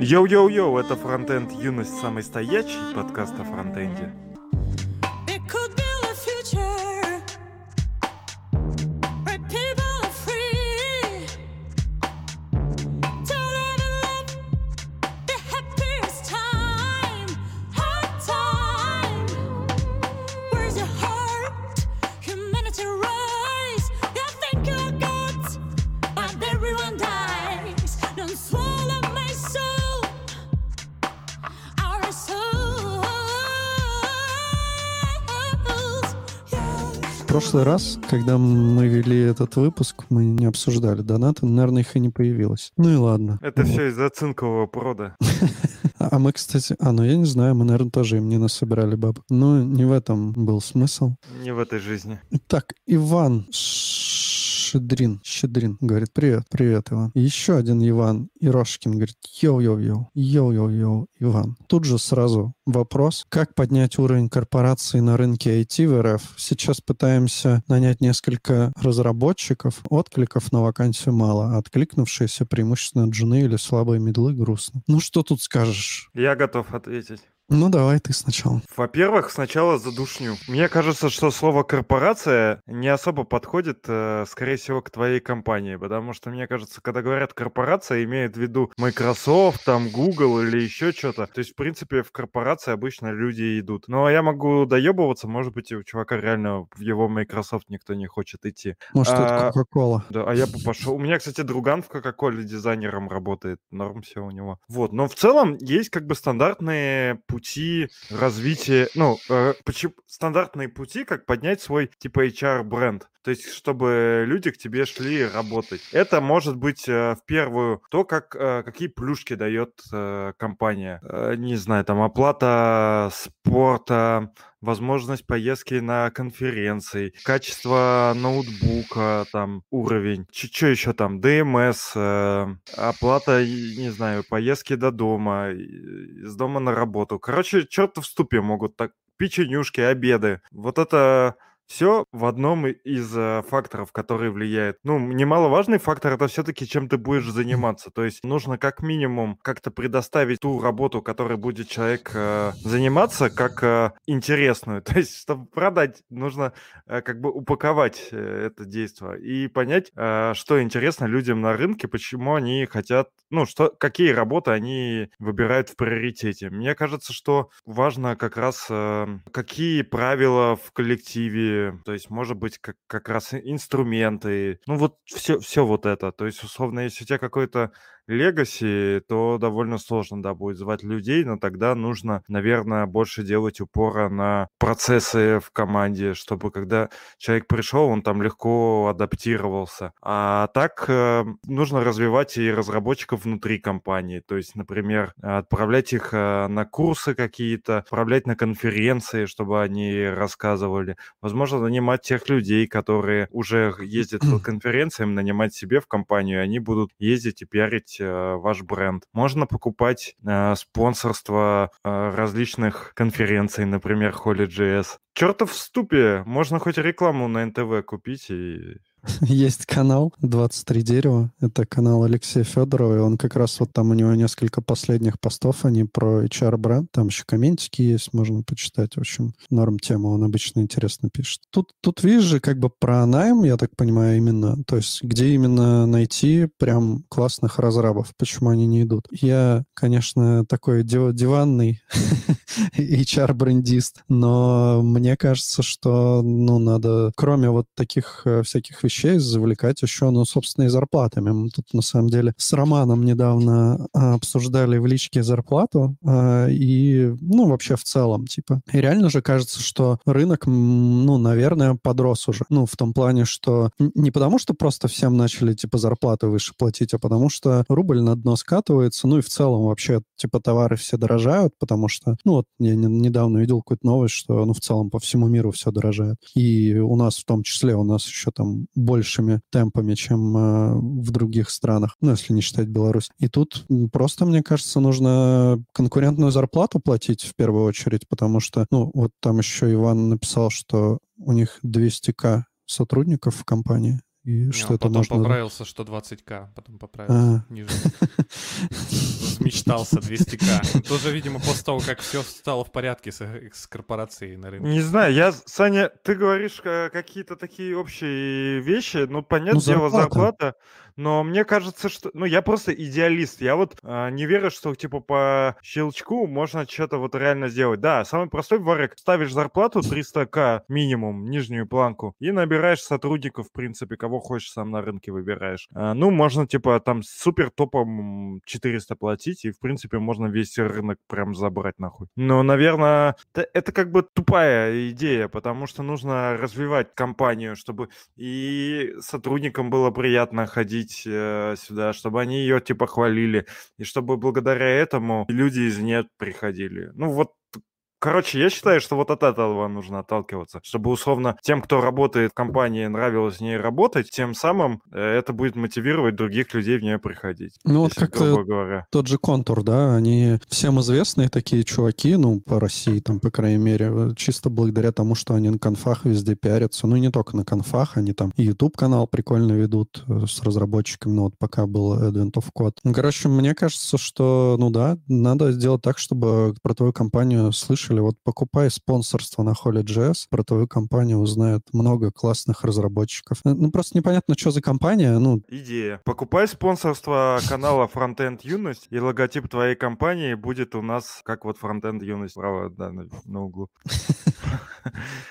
Йоу-йоу-йоу, это фронтенд юность самый стоячий подкаст о фронтенде. Прошлый раз, когда мы вели этот выпуск, мы не обсуждали донаты, наверное, их и не появилось. Ну и ладно. Это Вот. все из-за цинкового прода. А мы, кстати, а, ну я не знаю, мы, наверное, тоже им не насобирали баб. Но не в этом был смысл. Не в этой жизни. Так, Иван Щедрин, Щедрин говорит, привет, привет, Иван. И еще один Иван Ирошкин говорит, йоу-йоу-йоу, йоу-йоу-йоу, Иван. Тут же сразу вопрос, как поднять уровень корпорации на рынке IT в РФ? Сейчас пытаемся нанять несколько разработчиков, откликов на вакансию мало, а откликнувшиеся преимущественно джуны или слабые мидлы грустно. Ну что тут скажешь? Я готов ответить. Ну давай ты сначала. Во-первых, сначала задушню. Мне кажется, что слово корпорация не особо подходит, э, скорее всего, к твоей компании, потому что мне кажется, когда говорят корпорация, имеют в виду Microsoft, там Google или еще что-то. То есть, в принципе, в корпорации обычно люди идут. Но я могу доебываться, может быть, и у чувака реально в его Microsoft никто не хочет идти. Может, это А, Кока-Кола? Да, а я бы пошел. У меня, кстати, друган в Кока-Коле дизайнером работает. Норм все у него. Вот. Но в целом есть как бы стандартные пути развития, ну, э, стандартные пути, как поднять свой типа HR-бренд. То есть, чтобы люди к тебе шли работать. Это может быть э, в первую то, как, э, какие плюшки дает э, компания. Э, не знаю, там оплата спорта, возможность поездки на конференции, качество ноутбука, там, уровень, что еще там, ДМС, э, оплата, не знаю, поездки до дома, из дома на работу. Короче, черт в ступе могут так, печенюшки, обеды. Вот это все в одном из э, факторов, которые влияют. Ну, немаловажный фактор это все-таки чем ты будешь заниматься. То есть нужно как минимум как-то предоставить ту работу, которой будет человек э, заниматься, как э, интересную. То есть, чтобы продать, нужно э, как бы упаковать э, это действие и понять, э, что интересно людям на рынке, почему они хотят, ну, что, какие работы они выбирают в приоритете. Мне кажется, что важно как раз, э, какие правила в коллективе, то есть, может быть, как, как раз инструменты, ну, вот все, все вот это. То есть, условно, если у тебя какой-то легаси, то довольно сложно, да, будет звать людей, но тогда нужно, наверное, больше делать упора на процессы в команде, чтобы когда человек пришел, он там легко адаптировался. А так э, нужно развивать и разработчиков внутри компании, то есть, например, отправлять их э, на курсы какие-то, отправлять на конференции, чтобы они рассказывали. Возможно, нанимать тех людей, которые уже ездят по конференциям, нанимать себе в компанию, они будут ездить и пиарить э, ваш бренд. Можно покупать э, спонсорство э, различных конференций, например, Holy.js. Чертов в ступе, можно хоть рекламу на НТВ купить и Есть канал 23 дерева. Это канал Алексея Федорова. И он как раз вот там у него несколько последних постов, они про HR-бренд. Там еще комментики есть, можно почитать. В общем, норм тема. Он обычно интересно пишет. Тут, тут видишь же как бы про найм, я так понимаю, именно. То есть где именно найти прям классных разрабов. Почему они не идут. Я, конечно, такой див- диванный HR-брендист, но мне кажется, что, ну, надо, кроме вот таких э, всяких вещей, завлекать еще, ну, собственно, и зарплатами. Мы тут, на самом деле, с Романом недавно а, обсуждали в личке зарплату а, и, ну, вообще в целом, типа. И реально же кажется, что рынок, ну, наверное, подрос уже. Ну, в том плане, что не потому, что просто всем начали, типа, зарплаты выше платить, а потому что рубль на дно скатывается, ну, и в целом вообще, типа, товары все дорожают, потому что, ну, вот я не- недавно видел какую-то новость, что, ну, в целом по всему миру все дорожает. И у нас в том числе, у нас еще там большими темпами, чем э, в других странах, ну, если не считать Беларусь. И тут просто, мне кажется, нужно конкурентную зарплату платить в первую очередь, потому что, ну, вот там еще Иван написал, что у них 200к сотрудников в компании, И Не, что он это потом можно... поправился, что 20к, потом поправился. А, Ниже. Мечтался 200к. Тоже, видимо, после того, как все стало в порядке с, с корпорацией на рынке. Не знаю, я, Саня, ты говоришь э, какие-то такие общие вещи, ну, понятное Ну, дело, зарплата. Но мне кажется, что, ну, я просто идеалист, я вот а, не верю, что, типа, по щелчку можно что-то вот реально сделать. Да, самый простой варик, ставишь зарплату 300к минимум, нижнюю планку, и набираешь сотрудников, в принципе, кого хочешь сам на рынке выбираешь. А, ну, можно, типа, там супер топом 400 платить, и, в принципе, можно весь рынок прям забрать нахуй. Но, наверное, т- это как бы тупая идея, потому что нужно развивать компанию, чтобы и сотрудникам было приятно ходить э, сюда, чтобы они ее типа хвалили, и чтобы благодаря этому люди из нет приходили. Ну вот Короче, я считаю, что вот от этого нужно отталкиваться, чтобы условно тем, кто работает в компании, нравилось в ней работать, тем самым э, это будет мотивировать других людей в нее приходить. Ну вот как-то говоря. тот же контур, да, они всем известные такие чуваки, ну, по России, там, по крайней мере, э, чисто благодаря тому, что они на конфах везде пиарятся. Ну, не только на конфах, они там YouTube-канал прикольно ведут э, с разработчиками, ну, вот пока был Advent of Code. Ну, короче, мне кажется, что, ну да, надо сделать так, чтобы про твою компанию слышали. Вот покупай спонсорство на Holy.js, про твою компанию узнают много классных разработчиков. Ну, Ну, просто непонятно, что за компания, ну, Идея. Покупай спонсорство канала Frontend Юность, и логотип твоей компании будет у нас, как вот Frontend Юность справа, да, на, на углу.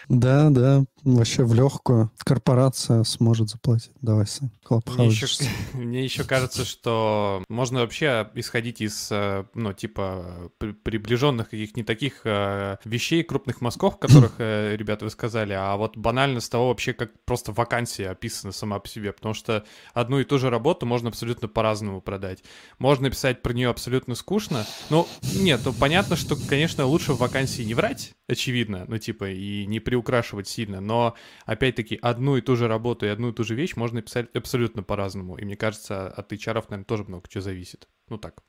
Да, да, вообще в легкую. Корпорация сможет заплатить. Давай, Сань, Мне еще, мне еще кажется, что можно вообще исходить из, э, ну, типа, при- приближенных каких не таких э, вещей, крупных мазков, которых, э, ребята, вы сказали, а вот банально с того вообще, как просто вакансия описана сама по себе, потому что одну и ту же работу можно абсолютно по-разному продать. Можно писать про нее абсолютно скучно, ну, нет, ну, понятно, что, конечно, лучше в вакансии не врать, очевидно, ну, типа, и не приукрашивать сильно, но опять-таки, одну и ту же работу и одну и ту же вещь можно писать абсолютно по-разному. И мне кажется, от HR, наверное, тоже много чего зависит. Ну так.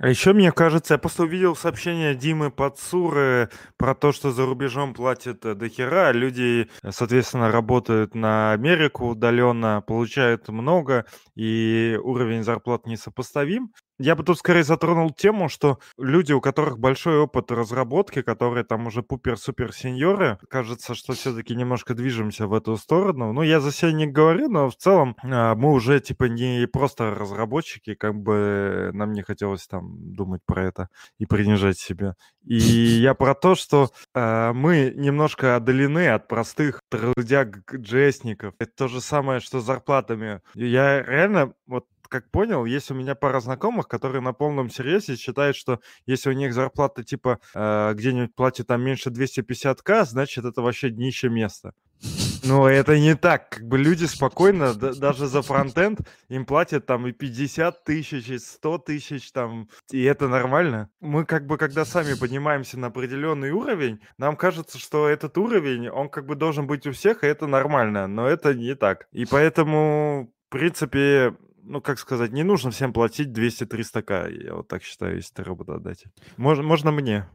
А еще, мне кажется, я просто увидел сообщение Димы Подсуры про то, что за рубежом платят э, до хера, а люди, э, соответственно, работают на Америку удаленно, получают много, и уровень зарплат несопоставим. Я бы тут скорее затронул тему, что люди, у которых большой опыт разработки, которые там уже пупер-супер сеньоры, кажется, что все-таки немножко движемся в эту сторону. Ну, я за себя не говорю, но в целом а, мы уже типа не просто разработчики, как бы нам не хотелось там думать про это и принижать себя. И я про то, что а, мы немножко отдалены от простых трудяг-джесников. Это то же самое, что с зарплатами. Я реально вот как понял, есть у меня пара знакомых, которые на полном серьезе считают, что если у них зарплата типа э, где-нибудь платят там меньше 250к, значит это вообще днище место. Но это не так. Как бы люди спокойно, да- даже за фронтенд, им платят там и 50 тысяч, и 100 тысяч там, и это нормально. Мы как бы, когда сами поднимаемся на определенный уровень, нам кажется, что этот уровень, он как бы должен быть у всех, и это нормально, но это не так. И поэтому, в принципе, ну, как сказать, не нужно всем платить 200-300к, я вот так считаю, если ты работодатель. Можно, можно мне.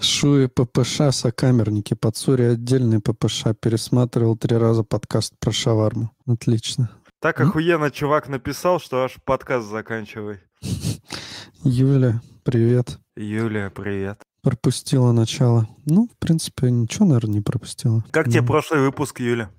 Шуи ППШ, сокамерники, Подсури отдельный ППШ. Пересматривал три раза подкаст про шаварму. Отлично. Так охуенно чувак написал, что аж подкаст заканчивай. Юля, привет. Юлия, привет. Пропустила начало. Ну, в принципе, ничего, наверное, не пропустила. Как тебе прошлый выпуск, Юля?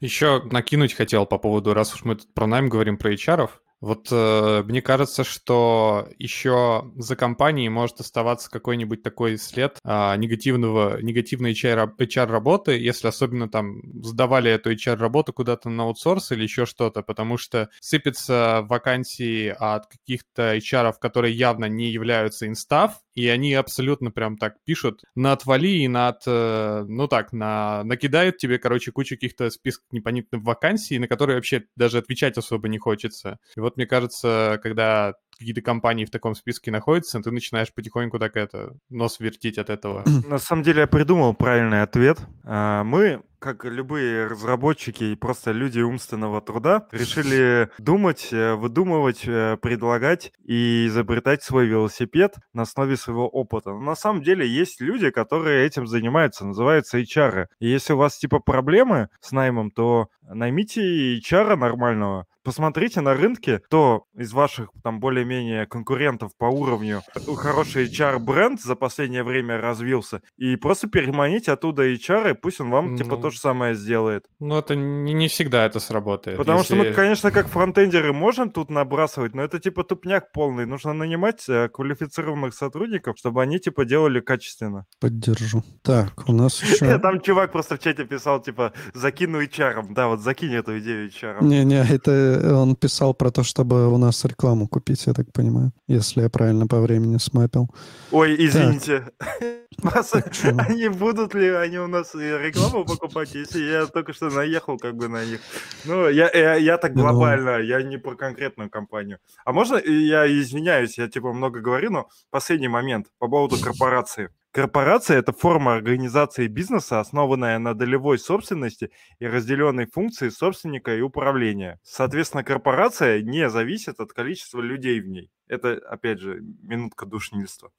Еще накинуть хотел по поводу, раз уж мы тут про найм говорим, про HR. Вот э, мне кажется, что еще за компанией может оставаться какой-нибудь такой след а, негативного, негативной HR, HR-работы, если особенно там сдавали эту HR-работу куда-то на аутсорс или еще что-то, потому что сыпятся вакансии от каких-то HR, которые явно не являются инстав, и они абсолютно прям так пишут на отвали и на от, э, ну так, на, накидают тебе, короче, кучу каких-то списков непонятных вакансий, на которые вообще даже отвечать особо не хочется. И вот мне кажется, когда какие-то компании в таком списке находятся, ты начинаешь потихоньку так это, нос вертеть от этого. На самом деле я придумал правильный ответ. А, Мы, как любые разработчики и просто люди умственного труда, решили думать, э, выдумывать, э, предлагать и изобретать свой велосипед на основе своего опыта. Но на самом деле есть люди, которые этим занимаются, называются HR. И если у вас типа проблемы с наймом, то наймите HR нормального, посмотрите на рынке, кто из ваших там более-менее конкурентов по уровню хороший HR-бренд за последнее время развился, и просто переманите оттуда HR, и пусть он вам типа Ну. То же самое сделает. Ну, это не, не всегда это сработает. Потому что мы, Если- конечно, как фронтендеры можем тут набрасывать, но это типа тупняк полный. Нужно нанимать э, квалифицированных сотрудников, чтобы они типа делали качественно. Поддержу. Так, у нас еще... Там чувак просто в чате писал, типа, закину HR. Да, вот закинь эту идею HR. Не-не, это он писал про то, чтобы у нас рекламу купить, я так понимаю, если я правильно по времени смапил. Ой, извините. Вас- Почему? Они будут ли они у нас рекламу покупать, если я только что наехал как бы на них? Ну, я, я, я так Ну. глобально, я не про конкретную компанию. А можно, я извиняюсь, я типа много говорю, но последний момент по поводу корпорации. Корпорация – это форма организации бизнеса, основанная на долевой собственности и разделенной функции собственника и управления. Соответственно, корпорация не зависит от количества людей в ней. Это, опять же, минутка душнильства.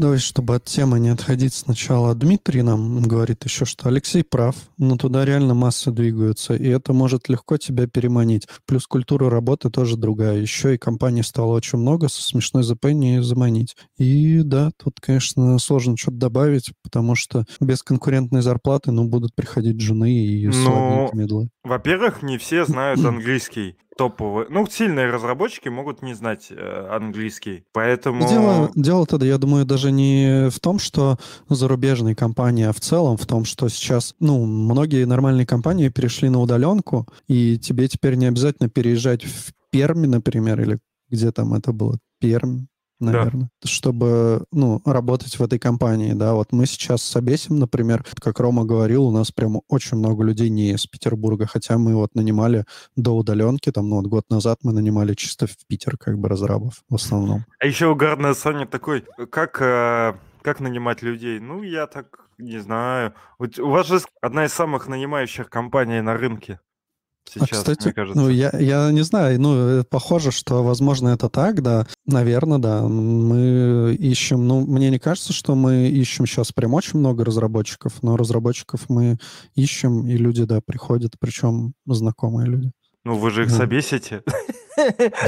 Давай, чтобы от темы не отходить сначала. Дмитрий нам говорит еще, что Алексей прав, но туда реально массы двигаются, и это может легко тебя переманить. Плюс культура работы тоже другая. Еще и компаний стало очень много, со смешной ЗП не заманить. И да, тут, конечно, сложно что-то добавить, потому что без конкурентной зарплаты, ну, будут приходить жены и Ну, слабенькие медлы. Во-первых, не все знают английский топовые. Ну, сильные разработчики могут не знать э, английский. Поэтому... Дело, дело тогда, я думаю, даже не в том, что зарубежные компании, а в целом в том, что сейчас, ну, многие нормальные компании перешли на удаленку, и тебе теперь не обязательно переезжать в Перми, например, или где там это было, Пермь, наверное, чтобы, ну, работать в этой компании, да. Вот мы сейчас с Обесим, например, как Рома говорил, у нас прям очень много людей не из Петербурга, хотя мы вот нанимали до удаленки, там, ну, вот год назад мы нанимали чисто в Питер, как бы, разрабов в основном. А еще угарная Саня такой, как, э, как нанимать людей? Ну, я так не знаю. Вот У вас же одна из самых нанимающих компаний на рынке А, сейчас, кстати, мне кажется. ну, я, я не знаю, ну, э, похоже, что, возможно, это так, да. Наверное, да. Мы ищем, ну, мне не кажется, что мы ищем сейчас прям очень много разработчиков, но разработчиков мы ищем, и люди, да, приходят, причем знакомые люди. Ну, вы же их Ну. собесите.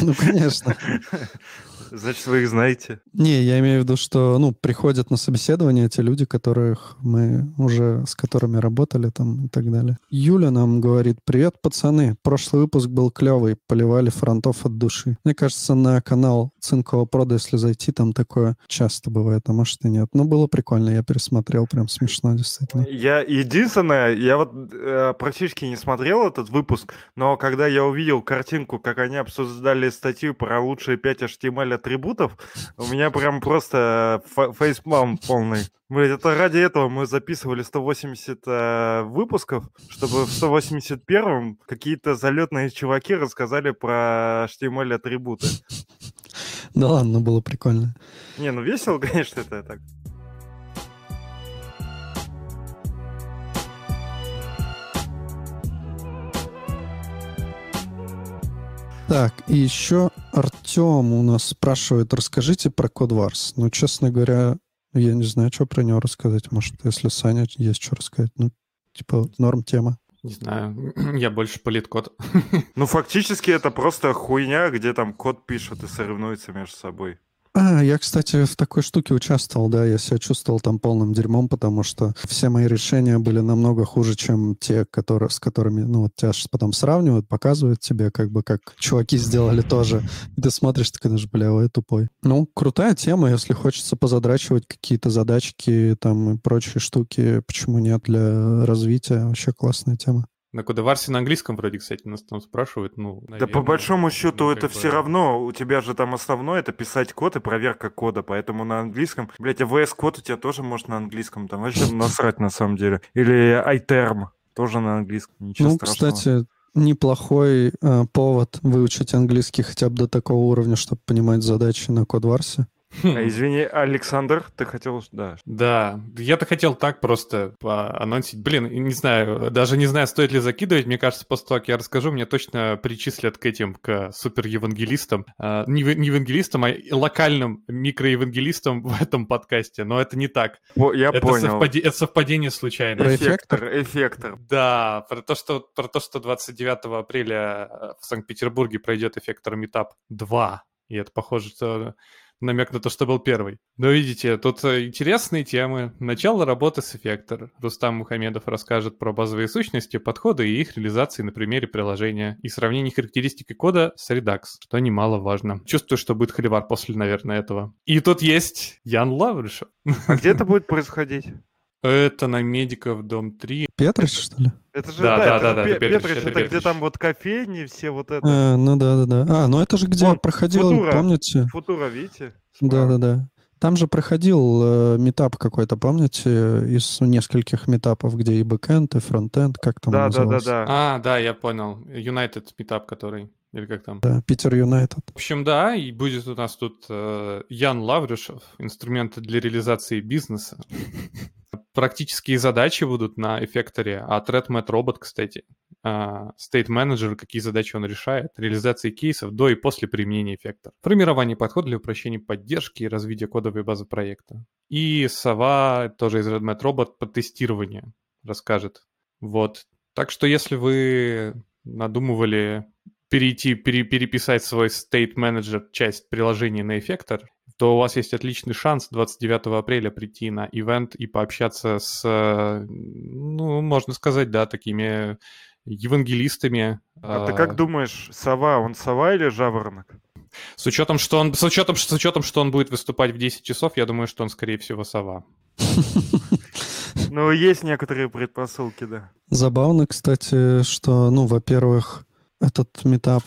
Ну, конечно. Значит, вы их знаете. Не, я имею в виду, что, ну, приходят на собеседование те люди, которых мы уже, с которыми работали там и так далее. Юля нам говорит, привет, пацаны, прошлый выпуск был клевый, поливали фронтов от души. Мне кажется, на канал Цинкового прода, если зайти, там такое часто бывает, а может и нет. Но было прикольно, я пересмотрел, прям смешно, действительно. Я единственное, я вот э, практически не смотрел этот выпуск, но когда я увидел картинку, как они обсуждали статью про лучшие 5 HTML атрибутов, у меня прям просто фа- фейспалм полный. Блин, это ради этого мы записывали 180 э, выпусков, чтобы в 181-м какие-то залетные чуваки рассказали про HTML атрибуты. Да ладно, было прикольно. Не, ну весело, конечно, это так. Так, и еще Артем у нас спрашивает, расскажите про Кодварс. Ну, честно говоря, я не знаю, что про него рассказать. Может, если Саня есть что рассказать. Ну, типа, норм тема. Не знаю, я больше политкод. Ну, фактически это просто хуйня, где там код пишут и соревнуются между собой. А, я, кстати, в такой штуке участвовал, да, я себя чувствовал там полным дерьмом, потому что все мои решения были намного хуже, чем те, которые, с которыми, ну, вот тебя потом сравнивают, показывают тебе, как бы, как чуваки сделали тоже. И ты смотришь, такой, даже, бля, ой, тупой. Ну, крутая тема, если хочется позадрачивать какие-то задачки там и прочие штуки, почему нет для развития, вообще классная тема. На Кодеварсе на английском вроде, кстати, нас там спрашивают. Ну, Да по наверное, большому счету ну, это как все бы- равно, у тебя же там основное это писать код и проверка кода, поэтому на английском, блять, а VS код у тебя тоже может на английском, там вообще насрать на самом деле. Или iTerm тоже на английском, ничего ну, страшного. кстати, неплохой э, повод выучить английский хотя бы до такого уровня, чтобы понимать задачи на кодварсе. А, извини, Александр, ты хотел... Да. Да, я-то хотел так просто анонсить. Блин, не знаю, даже не знаю, стоит ли закидывать. Мне кажется, после того, как я расскажу, меня точно причислят к этим, к супер-евангелистам. А, не, не евангелистам, а локальным микроевангелистам в этом подкасте. Но это не так. О, я это, понял. совпади- это совпадение случайное. Про Эффектор, эффектор. Да, про то, что, про то, что 29 апреля э, в Санкт-Петербурге пройдет эффектор Метап 2. И это похоже, что намек на то, что был первый. Но видите, тут э, интересные темы. Начало работы с эффектор. Рустам Мухамедов расскажет про базовые сущности, подходы и их реализации на примере приложения и сравнение характеристики кода с Redux, что немаловажно. Чувствую, что будет холивар после, наверное, этого. И тут есть Ян Лавришев. А где это будет происходить? Это на Медиков, дом 3. Петрич, что ли? Это же, Да, да, да, это да, да, Пе- это Петрич, Петрич, это это где Петрич. там вот кофейни, все вот это. А, ну да, да, да. А, ну это же где Вот, проходил, Футура. помните? Футура, видите? Да, Справа. да, да. Там же проходил э, метап какой-то, помните, из нескольких метапов, где и бэкэнд, и фронтенд, как там Да, да, да, да. А, да, я понял. United Meetup, который... Или как там? Да, Питер Юнайтед. В общем, да, и будет у нас тут э, Ян Лаврюшев, инструменты для реализации бизнеса. Практические задачи будут на эффекторе, а ThreadMat робот, кстати, State Manager, какие задачи он решает, реализации кейсов до и после применения эффектора, формирование подхода для упрощения поддержки и развития кодовой базы проекта. И Сова, тоже из RedMat робот, по тестированию расскажет. Вот. Так что если вы надумывали перейти, пере- переписать свой State Manager часть приложения на эффектор, то у вас есть отличный шанс 29 апреля прийти на ивент и пообщаться с, ну, можно сказать, да, такими евангелистами. А ты э, как думаешь, сова, он сова или жаворонок? С учетом, что он, с учетом, с учетом, что он будет выступать в 10 часов, я думаю, что он, скорее всего, сова. Ну, есть некоторые предпосылки, да. Забавно, кстати, что, ну, во-первых, этот метап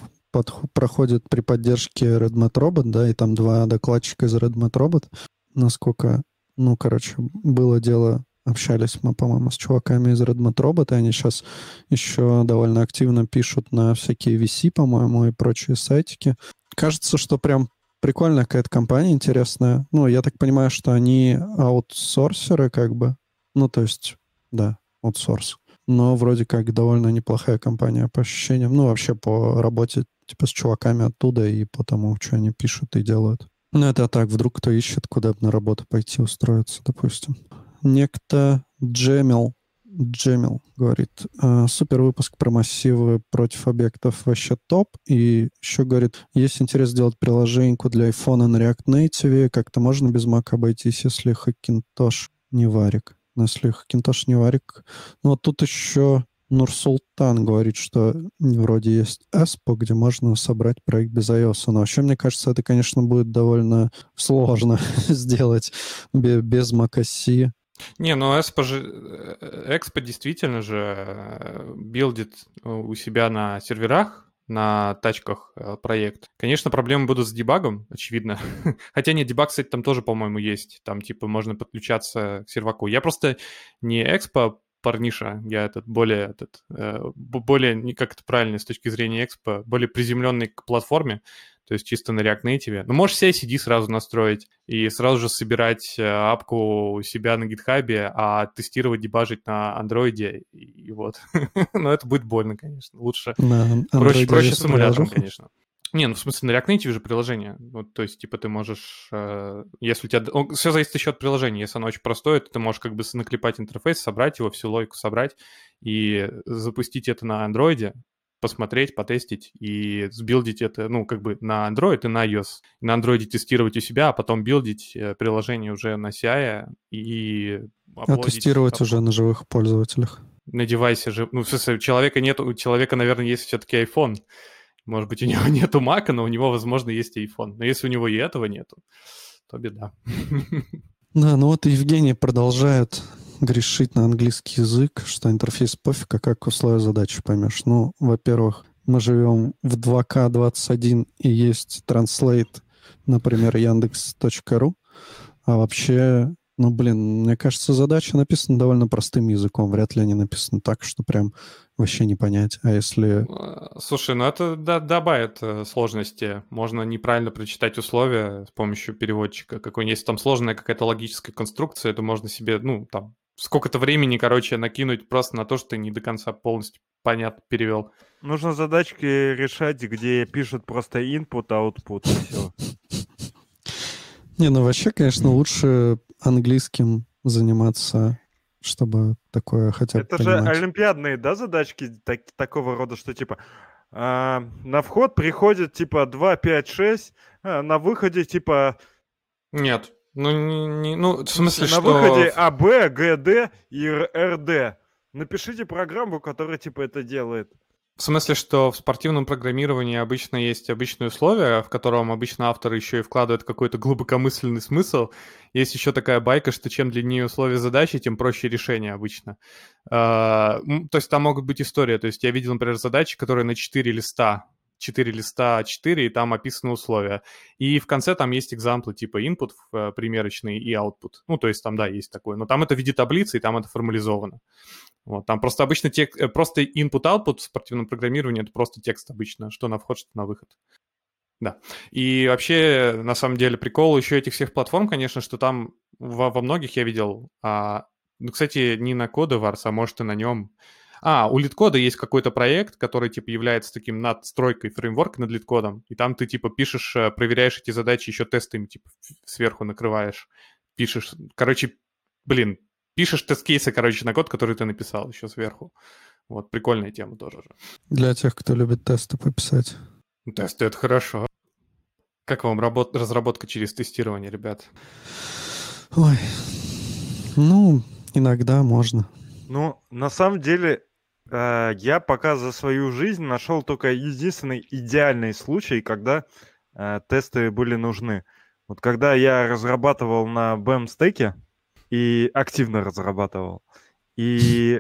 проходит при поддержке RedMat Robot, да, и там два докладчика из RedMat Robot. Насколько, ну, короче, было дело, общались мы, по-моему, с чуваками из RedMat Robot, и они сейчас еще довольно активно пишут на всякие VC, по-моему, и прочие сайтики. Кажется, что прям прикольная какая-то компания интересная. Ну, я так понимаю, что они аутсорсеры, как бы. Ну, то есть, да, аутсорс. Но вроде как довольно неплохая компания по ощущениям. Ну, вообще по работе типа с чуваками оттуда и по тому, что они пишут и делают. Ну, это так, вдруг кто ищет, куда бы на работу пойти устроиться, допустим. Некто Джемил, Джемил говорит, «Э, супер выпуск про массивы против объектов вообще топ. И еще говорит, есть интерес сделать приложеньку для iPhone на React Native. Как-то можно без Mac обойтись, если Hackintosh не варик. Но если Hackintosh не варик... Ну, вот тут еще Нурсултан говорит, что вроде есть Espo, где можно собрать проект без iOS. Но вообще, мне кажется, это, конечно, будет довольно сложно сделать бе- без macOS. Не, ну Expo, же, э, Expo действительно же э, билдит у себя на серверах, на тачках э, проект. Конечно, проблемы будут с дебагом, очевидно. Хотя нет, дебаг, кстати, там тоже, по-моему, есть. Там, типа, можно подключаться к серваку. Я просто не Expo парниша, я этот более, этот, э, более, не как это правильно с точки зрения Expo, более приземленный к платформе, то есть чисто на React Native. Ну, можешь CI-CD сразу настроить и сразу же собирать э, апку у себя на гитхабе, а тестировать, дебажить на андроиде, и, вот. Но это будет больно, конечно. Лучше, проще, Android проще с эмулятором, конечно. Не, ну в смысле на React Native же приложение. Вот, то есть, типа, ты можешь, э, если у тебя... Все зависит еще от приложения. Если оно очень простое, то ты можешь как бы наклепать интерфейс, собрать его, всю логику собрать и запустить это на андроиде, посмотреть, потестить и сбилдить это, ну, как бы на Android и на iOS. На андроиде тестировать у себя, а потом билдить э, приложение уже на CI и А тестировать уже на живых пользователях. на девайсе же. Ну, в смысле, человека нет, у человека, наверное, есть все-таки iPhone. Может быть, у него нету Мака, но у него, возможно, есть iPhone. Но если у него и этого нету, то беда. Да, ну вот Евгений продолжает грешить на английский язык, что интерфейс пофиг, а как условия задачи поймешь. Ну, во-первых, мы живем в 2К21 и есть Translate, например, Яндекс.ру, а вообще Ну, блин, мне кажется, задача написана довольно простым языком. Вряд ли они написаны так, что прям вообще не понять. А если... Э, Слушай, ну это да- добавит э, сложности. Можно неправильно прочитать условия с помощью переводчика. Какой если там сложная какая-то логическая конструкция, то можно себе, ну, там, сколько-то времени, короче, накинуть просто на то, что ты не до конца полностью понятно перевел. Нужно задачки решать, где пишут просто input, output, и все. Не, ну вообще, конечно, лучше английским заниматься, чтобы такое хотя бы Это же понимать. олимпиадные, да, задачки так- такого рода, что типа а, на вход приходит типа 2, 5, 6, а на выходе типа Нет. Ну, не, не- ну, в смысле, на что... выходе А, Б, Г, Д и РД. Напишите программу, которая типа это делает. В смысле, что в спортивном программировании обычно есть обычные условия, в котором обычно автор еще и вкладывает какой-то глубокомысленный смысл. Есть еще такая байка, что чем длиннее условия задачи, тем проще решение обычно. А, То есть там могут быть истории. То есть я видел, например, задачи, которые на 4 листа. 4 листа А4, и там описаны условия. И в конце там есть экзамплы типа input э, примерочный и output. Ну, то есть там, да, есть такое. Но там это в виде таблицы, и там это формализовано. Вот, там просто обычно тек- э, просто input-output в спортивном программировании это просто текст обычно, что на вход, что на выход. Да. И вообще, на самом деле, прикол еще этих всех платформ, конечно, что там во, во многих я видел, а, ну, кстати, не на Codewars, а может и на нем. А, у литкода есть какой-то проект, который, типа, является таким надстройкой фреймворка над литкодом, и там ты, типа, пишешь, э, проверяешь эти задачи еще тестами, типа, сверху накрываешь, пишешь, короче, блин, пишешь тест-кейсы, короче, на код, который ты написал еще сверху. Вот, прикольная тема тоже же. Для тех, кто любит тесты пописать. Тесты — это хорошо. Как вам работ- разработка через тестирование, ребят? Ой, ну, иногда можно. Ну, на самом деле, э, я пока за свою жизнь нашел только единственный идеальный случай, когда э, тесты были нужны. Вот когда я разрабатывал на BEM стеке и активно разрабатывал, и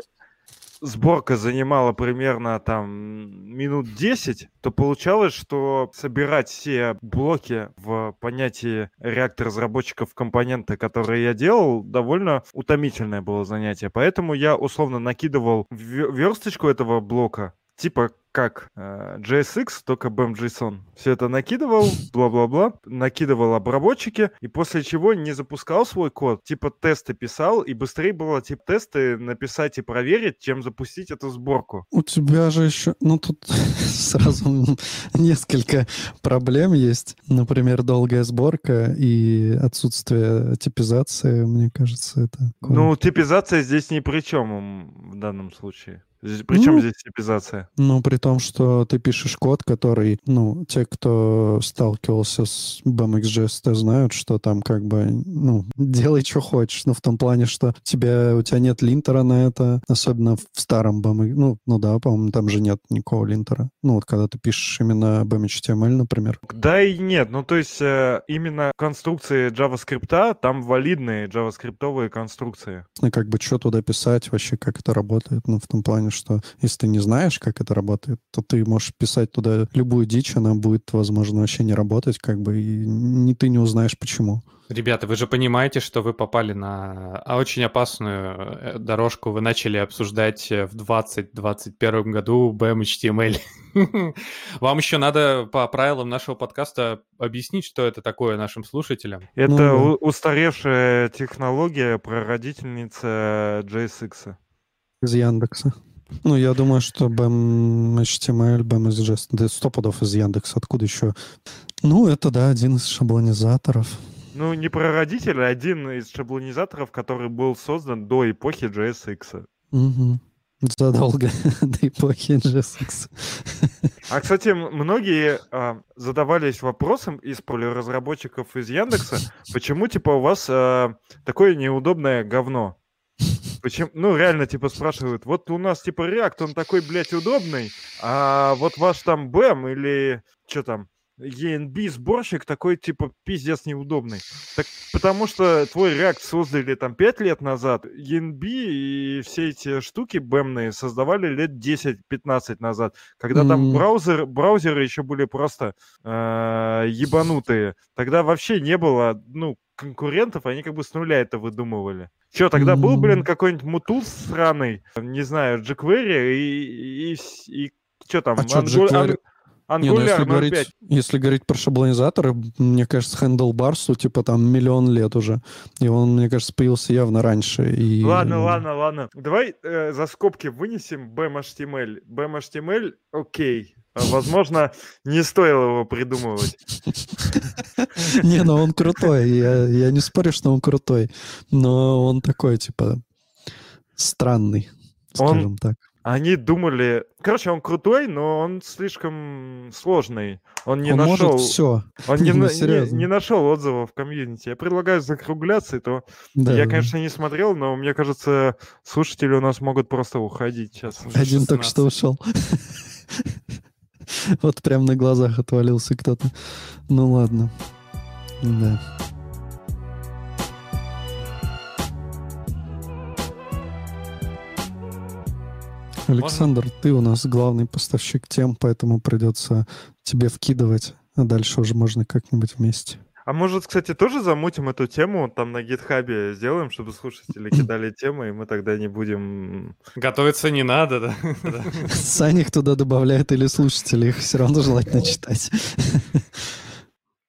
сборка занимала примерно там минут 10, то получалось, что собирать все блоки в понятии реактор разработчиков компоненты, которые я делал, довольно утомительное было занятие. Поэтому я условно накидывал ве- версточку этого блока, типа как э, JSX, только BEM.JSON. Все это накидывал, бла-бла-бла, накидывал обработчики, и после чего не запускал свой код, типа тесты писал, и быстрее было типа тесты написать и проверить, чем запустить эту сборку. У тебя же еще... Ну, тут сразу несколько проблем есть. Например, долгая сборка и отсутствие типизации, мне кажется, это... Ну, типизация здесь ни при чем в данном случае. Здесь- При чем Ну, здесь типизация? Ну, при том, что ты пишешь код, который, ну, те, кто сталкивался с BMXJS, те знают, что там как бы, ну, делай, что хочешь. Ну, в том плане, что тебе, у тебя нет линтера на это, особенно в старом BMX. Ну, ну да, по-моему, там же нет никакого линтера. Ну, вот когда ты пишешь именно BMHTML, например. Да и нет. Ну, то есть э, именно конструкции JavaScript, там валидные JavaScript конструкции. Ну, как бы, что туда писать, вообще, как это работает. Ну, в том плане, что если ты не знаешь, как это работает, то ты можешь писать туда любую дичь, она будет, возможно, вообще не работать, как бы, и ни ты не узнаешь, почему. Ребята, вы же понимаете, что вы попали на а, очень опасную э, дорожку. Вы начали обсуждать э, в 2021 году BMHTML. Вам еще надо по правилам нашего подкаста объяснить, что это такое нашим слушателям. Это Ну устаревшая технология прародительница JSX. Из Яндекса. Ну, я думаю, что BAM HTML, BAM SJS, да сто пудов из Яндекса. Откуда еще? Ну, это, да, один из шаблонизаторов. Ну, не прародитель, а один из шаблонизаторов, который был создан до эпохи JSX. Мгм. Задолго до эпохи JSX. А, кстати, многие а, задавались вопросом из разработчиков из Яндекса, почему, типа, у вас а, такое неудобное говно? Почему, ну, реально, типа, спрашивают, вот у нас, типа, React, он такой, блядь, удобный, а вот ваш там BEM или что там, ENB сборщик такой, типа, пиздец неудобный. Так потому что твой React создали там 5 лет назад, ENB и все эти штуки бэмные создавали лет 10-15 назад, когда там М. браузер, браузеры еще были просто э, ебанутые. Тогда вообще не было, ну, конкурентов, они как бы с нуля это выдумывали. Че, тогда был, блин, какой-нибудь мутуз сраный, не знаю, jQuery и, и, и, что там, А чё, Ангу-? Ан- Не, ну если говорить, 0.5. если говорить про шаблонизаторы, мне кажется, Handlebars'у типа там миллион лет уже. И он, мне кажется, появился явно раньше. И... Ладно, ладно, ладно. Давай э, за скобки вынесем BMHTML. BMHTML, окей. Возможно, не стоило его придумывать. Не, ну он крутой. Я, я не спорю, что он крутой. Но он такой, типа, странный, Он- скажем так. Они думали... Короче, он крутой, но он слишком сложный. Он не он нашел... может все. Он не, Ну, не- не нашел отзывов в комьюнити. Я предлагаю закругляться, и то Да. я, конечно, не смотрел, но мне кажется, слушатели у нас могут просто уходить сейчас. Один только что 16. ушел. Вот прям на глазах отвалился кто-то. Ну ладно. Да. Александр, ты у нас главный поставщик тем, поэтому придется тебе вкидывать, а дальше уже можно как-нибудь вместе. А может, кстати, тоже замутим эту тему, там на гитхабе сделаем, чтобы слушатели кидали темы, и мы тогда не будем... Готовиться не надо, да? Их туда добавляет или слушатели, их все равно желательно читать.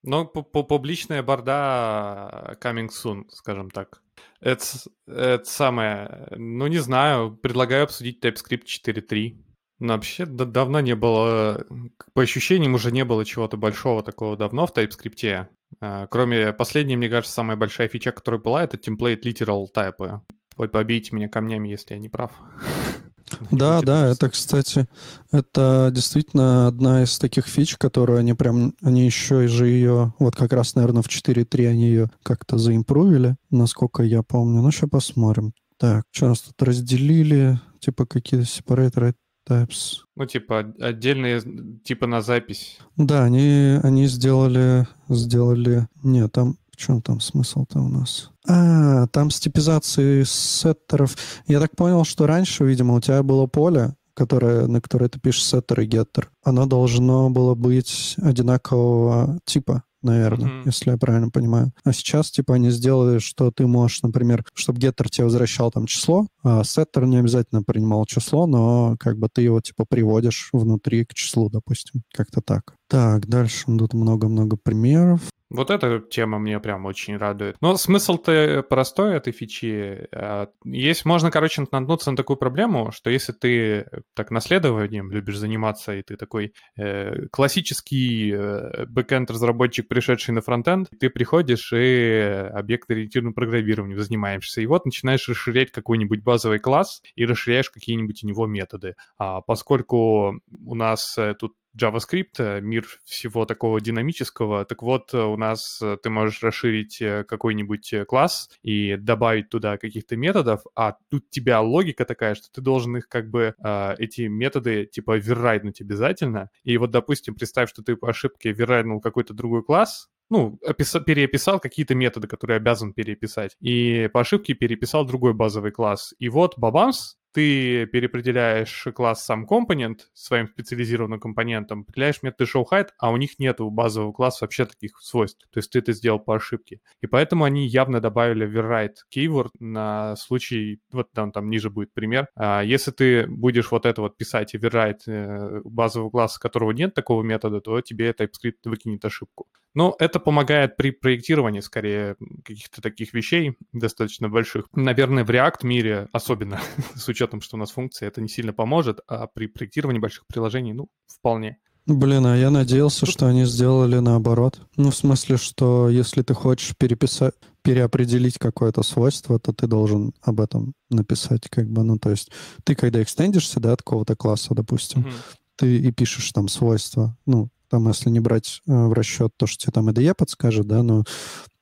Ну, пу- пу- публичная борда coming soon, скажем так. Это, это самое, ну не знаю, предлагаю обсудить TypeScript 4.3. Ну, вообще да- давно не было, по ощущениям уже не было чего-то большого такого давно в TypeScript. А, Кроме последней, мне кажется, самая большая фича, которая была, это template literal type. Ой, Побейте меня камнями, если я не прав. Да, да, это, кстати, это действительно одна из таких фич, которую они прям, они еще же ее, вот как раз, наверное, в 4.3 они ее как-то заимпровили, насколько я помню. Ну, сейчас посмотрим. Так, что нас тут разделили, типа какие-то separate types. Ну, типа, отдельные, типа на запись. Да, они, они сделали, сделали, нет, там, в чем там смысл-то у нас? А, там с типизацией сеттеров. Я так понял, что раньше, видимо, у тебя было поле, которое, на которое ты пишешь сеттер и геттер. Оно должно было быть одинакового типа наверное, Мгм. если я правильно понимаю. А сейчас, типа, они сделали, что ты можешь, например, чтобы геттер тебе возвращал там число, а сеттер не обязательно принимал число, но как бы ты его, типа, приводишь внутри к числу, допустим. Как-то так. Так, дальше тут много-много примеров. Вот эта тема мне прям очень радует. Но смысл-то простой этой фичи. А, Есть, можно, короче, наткнуться на такую проблему, что если ты так наследованием любишь заниматься, и ты такой э, классический э, бэкэнд-разработчик, пришедший на фронтенд, ты приходишь и объект-ориентированным программированием занимаешься. И вот начинаешь расширять какой-нибудь базовый класс и расширяешь какие-нибудь у него методы. А поскольку у нас э, тут JavaScript, э, мир всего такого динамического. Так вот, э, у нас э, ты можешь расширить какой-нибудь класс и добавить туда каких-то методов, а тут тебя логика такая, что ты должен их как бы, э, эти методы типа оверрайднуть обязательно. И вот, допустим, представь, что ты по ошибке оверрайднул какой-то другой класс, ну, описа- переписал какие-то методы, которые обязан переписать, и по ошибке переписал другой базовый класс. И вот бабамс, ты переопределяешь класс сам компонент своим специализированным компонентом, определяешь методы showHide, а у них нет базового класса вообще таких свойств. То есть ты это сделал по ошибке. И поэтому они явно добавили override keyword на случай, вот там, там ниже будет пример. А, Если ты будешь вот это вот писать override э, базового класса, которого нет такого метода, то тебе TypeScript выкинет ошибку. Но это помогает при проектировании, скорее, каких-то таких вещей достаточно больших. Наверное, в React мире, особенно с учетом, что у нас функция, это не сильно поможет, а при проектировании больших приложений, ну, вполне. Блин, а я надеялся, что они сделали наоборот. Ну, в смысле, что если ты хочешь переписать, переопределить какое-то свойство, то ты должен об этом написать, как бы, ну, то есть ты, когда экстендишься, да, от какого-то класса, допустим, Мгм. ты и пишешь там свойства, ну, там, если не брать э, в расчет то, что тебе там IDE подскажет, да, но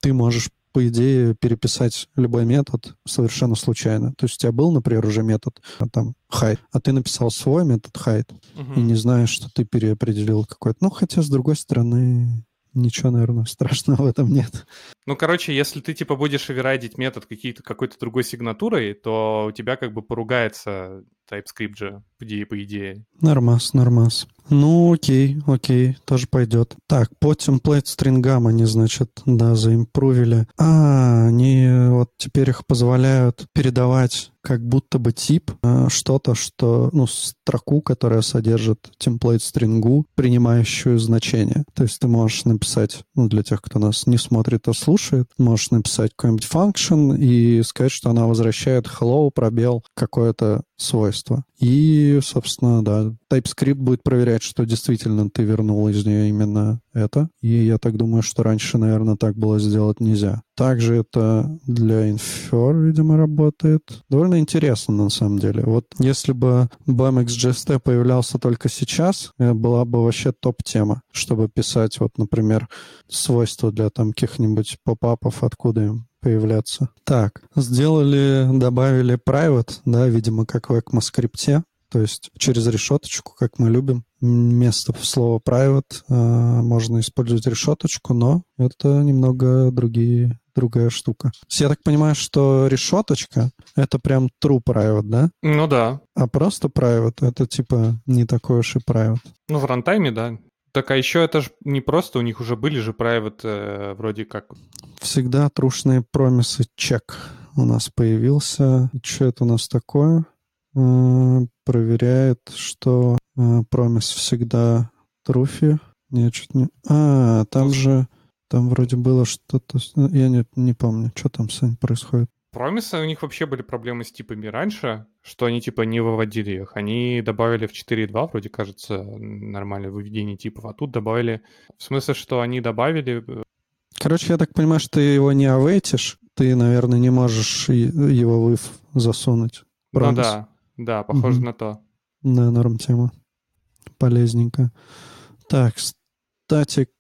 ты можешь по идее, переписать любой метод совершенно случайно. То есть у тебя был, например, уже метод а, там hide, а ты написал свой метод hide, и Мгм. не знаешь, что ты переопределил какой-то. Ну, хотя, с другой стороны, ничего, наверное, страшного в этом нет. Ну, короче, если ты, типа, будешь оверрайдить метод какие-то, какой-то другой сигнатурой, то у тебя как бы поругается TypeScript же, по идее, по идее. Нормас, нормас. Ну, окей, окей, тоже пойдет. Так, по template стрингам они, значит, да, заимпрувили. А, они вот теперь их позволяют передавать как будто бы тип, э, что-то, что, ну, строку, которая содержит template стрингу, принимающую значение. То есть ты можешь написать, ну, для тех, кто нас не смотрит, а слушает, можешь написать какой-нибудь function и сказать, что она возвращает hello, пробел, какое-то свойство. И, собственно, да, TypeScript будет проверять, что действительно ты вернул из нее именно это. И я так думаю, что раньше, наверное, так было сделать нельзя. Также это для Infer, видимо, работает. Довольно интересно, на самом деле. Вот если бы BMXGST появлялся только сейчас, э, была бы вообще топ-тема, чтобы писать, вот, например, свойства для там каких-нибудь поп-апов, откуда им появляться. Так, сделали, добавили private, да, видимо, как в ECMAScript, то есть через решеточку, как мы любим. Вместо слова private э, можно использовать решеточку, но это немного другие другая штука. Я так понимаю, что решеточка — это прям true private, да? Ну да. А просто private — это типа не такой уж и private. Ну, в рантайме, да. Так, а еще это же не просто, у них уже были же private э, вроде как. Всегда трушные промисы чек у нас появился. Что это у нас такое? Проверяет, что э, промис всегда труфи. Я чуть не... А, там же... Там вроде было что-то... Я не, не помню, что там с ним происходит. Промисы, у них вообще были проблемы с типами раньше, что они типа не выводили их. Они добавили в 4.2, вроде кажется, нормальное выведение типов, а тут добавили... В смысле, что они добавили... э, Короче, я так понимаю, что ты его не авейтишь, ты, наверное, не можешь его в if засунуть. Ну да, да, похоже Мгм. на то. Да, норм тема. Полезненько. Так, статик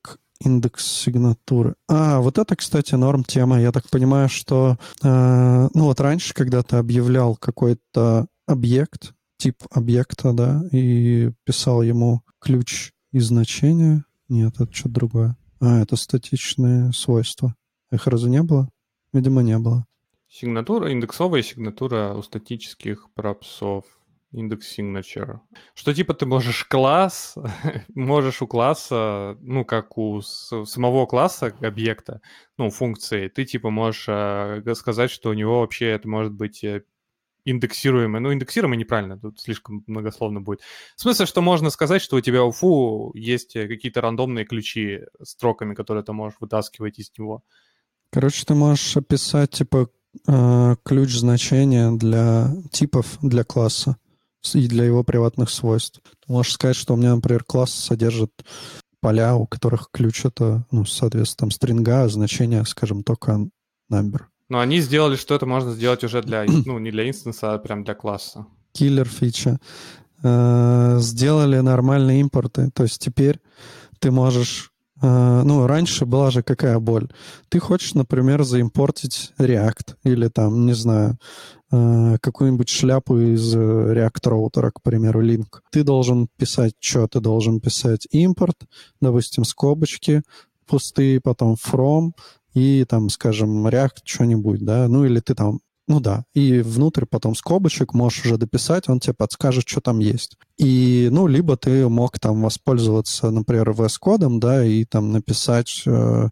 индекс сигнатуры. А, вот это, кстати, норм тема. Я так понимаю, что э, ну вот раньше, когда ты объявлял какой-то объект, тип объекта, да, и писал ему ключ и значение. Нет, это что-то другое. А, это статичные свойства. Их разве не было? Видимо, не было. Сигнатура, индексовая сигнатура у статических пропсов. Индекс signature. Что типа ты можешь класс, можешь у класса, ну как у самого класса объекта, ну функции, ты типа можешь э, сказать, что у него вообще это может быть э, индексируемое. Ну индексируемое неправильно, тут слишком многословно будет. В смысле, что можно сказать, что у тебя у фу есть э, какие-то рандомные ключи строками, которые ты можешь вытаскивать из него. Короче, ты можешь описать, типа, э, ключ значения для типов для класса и для его приватных свойств. Ты можешь сказать, что у меня, например, класс содержит поля, у которых ключ это, ну, соответственно, там стринга, а значение, скажем, только number. Но они сделали, что это можно сделать уже для, ну не для инстанса, а прям для класса. Киллер фича. Э, Сделали нормальные импорты. То есть теперь ты можешь... э, Ну, раньше была же какая боль? Ты хочешь, например, заимпортить React или там, не знаю, э, какую-нибудь шляпу из э, React роутера, к примеру, линк. Ты должен писать что? Ты должен писать импорт, допустим, скобочки пустые, потом from и там, скажем, React что-нибудь, да, ну или ты там ну да, и внутрь потом скобочек можешь уже дописать, он тебе подскажет, что там есть. И, ну, либо ты мог там воспользоваться, например, VS-кодом, да, и там написать, э,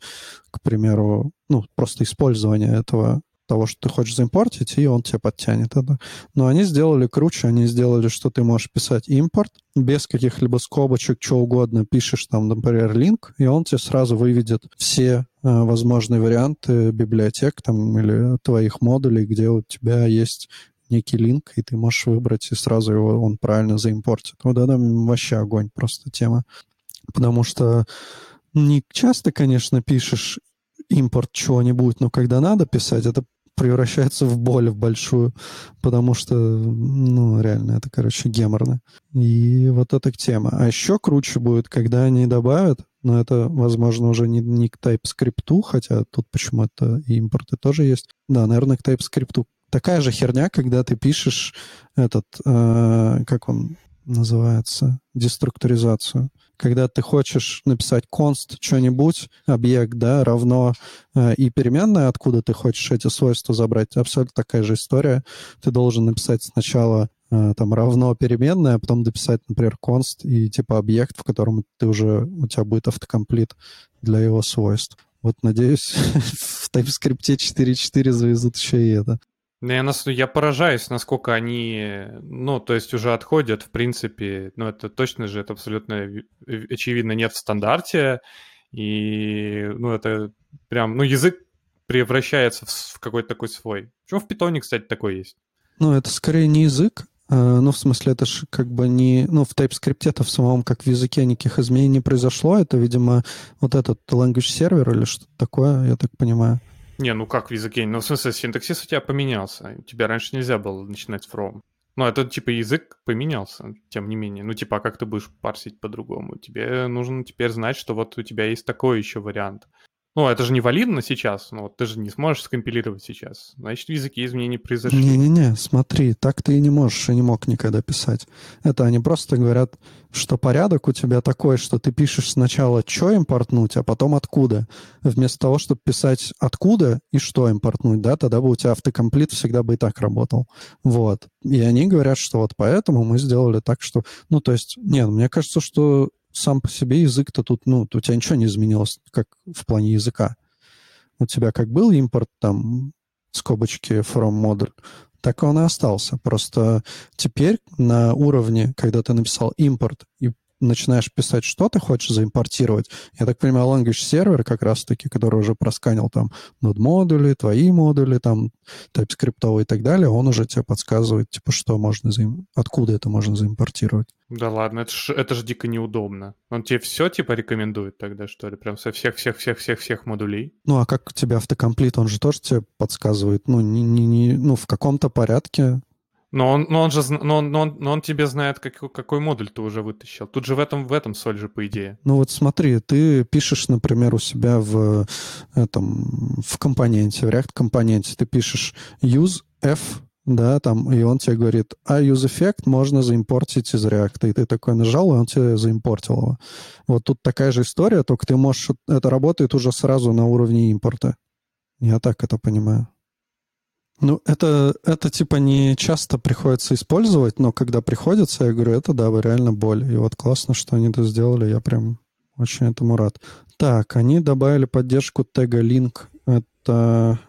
к примеру, ну, просто использование этого того, что ты хочешь заимпортить, и он тебе подтянет это. Но они сделали круче, они сделали, что ты можешь писать импорт без каких-либо скобочек, что угодно, пишешь там, например, линк, и он тебе сразу выведет все э, возможные варианты библиотек там или твоих модулей, где у тебя есть некий линк, и ты можешь выбрать, и сразу его он правильно заимпортит. Вот это вообще огонь просто тема. Потому что не часто, конечно, пишешь импорт чего-нибудь, но когда надо писать, это превращается в боль в большую, потому что, ну, реально, это, короче, геморно. И вот эта тема. А еще круче будет, когда они добавят, но это, возможно, уже не, не к TypeScript, хотя тут почему-то и импорты тоже есть. Да, наверное, к TypeScript. Такая же херня, когда ты пишешь этот, э, как он называется, деструктуризацию. Когда ты хочешь написать const что-нибудь, объект, да, равно э, и переменная, откуда ты хочешь эти свойства забрать, абсолютно такая же история. Ты должен написать сначала э, там равно переменная, а потом дописать, например, const и типа объект, в котором ты уже, у тебя будет автокомплит для его свойств. Вот, надеюсь, в TypeScript 4.4 завезут еще и это. Ну, я, нас, я поражаюсь, насколько они, ну, то есть уже отходят, в принципе, ну, это точно же, это абсолютно ви- очевидно нет в стандарте, и, ну, это прям, ну, язык превращается в, какой-то такой свой. Почему в питоне, кстати, такой есть? Ну, это скорее не язык, э, ну, в смысле, это же как бы не... Ну, в TypeScript это в самом, как в языке, никаких изменений не произошло. Это, видимо, вот этот language сервер или что-то такое, я так понимаю. Не, ну как в языке? Ну, в смысле, синтаксис у тебя поменялся. У тебя раньше нельзя было начинать from. Ну, это типа язык поменялся, тем не менее. Ну, типа, а как ты будешь парсить по-другому? Тебе нужно теперь знать, что вот у тебя есть такой еще вариант. Ну, это же не валидно сейчас, но вот ты же не сможешь скомпилировать сейчас. Значит, в языке изменения произошли. Не-не-не, смотри, так ты и не можешь, и не мог никогда писать. Это они просто говорят, что порядок у тебя такой, что ты пишешь сначала, что импортнуть, а потом откуда. Вместо того, чтобы писать откуда и что импортнуть, да, тогда бы у тебя автокомплит всегда бы и так работал. Вот. И они говорят, что вот поэтому мы сделали так, что... Ну, то есть, не, ну, мне кажется, что сам по себе язык-то тут, ну, у тебя ничего не изменилось, как в плане языка. У тебя как был импорт, там, скобочки from модуль, так он и остался. Просто теперь на уровне, когда ты написал импорт и начинаешь писать, что ты хочешь заимпортировать, я так понимаю, language сервер как раз-таки, который уже просканил там нод-модули, твои модули, там TypeScript и так далее, он уже тебе подсказывает, типа, что можно заим... откуда это можно заимпортировать. Да ладно, это же это ж дико неудобно. Он тебе все типа рекомендует тогда, что ли? Прям со всех-всех-всех-всех-всех модулей? Ну, а как у тебя автокомплит, он же тоже тебе подсказывает, ну, не, не, не, ну в каком-то порядке. Но он, но он же, но он, но он, но он тебе знает, как, какой модуль ты уже вытащил. Тут же в этом, в этом соль же, по идее. Ну вот смотри, ты пишешь, например, у себя в этом в компоненте, в React компоненте, ты пишешь use f, да, там, и он тебе говорит, а use effect можно заимпортить из React. И ты такой нажал, и он тебе заимпортил его. Вот тут такая же история, только ты можешь... Это работает уже сразу на уровне импорта. Я так это понимаю. Ну, это, это типа не часто приходится использовать, но когда приходится, я говорю, это да, реально боль. И вот классно, что они это сделали, я прям очень этому рад. Так, они добавили поддержку тега link. Это...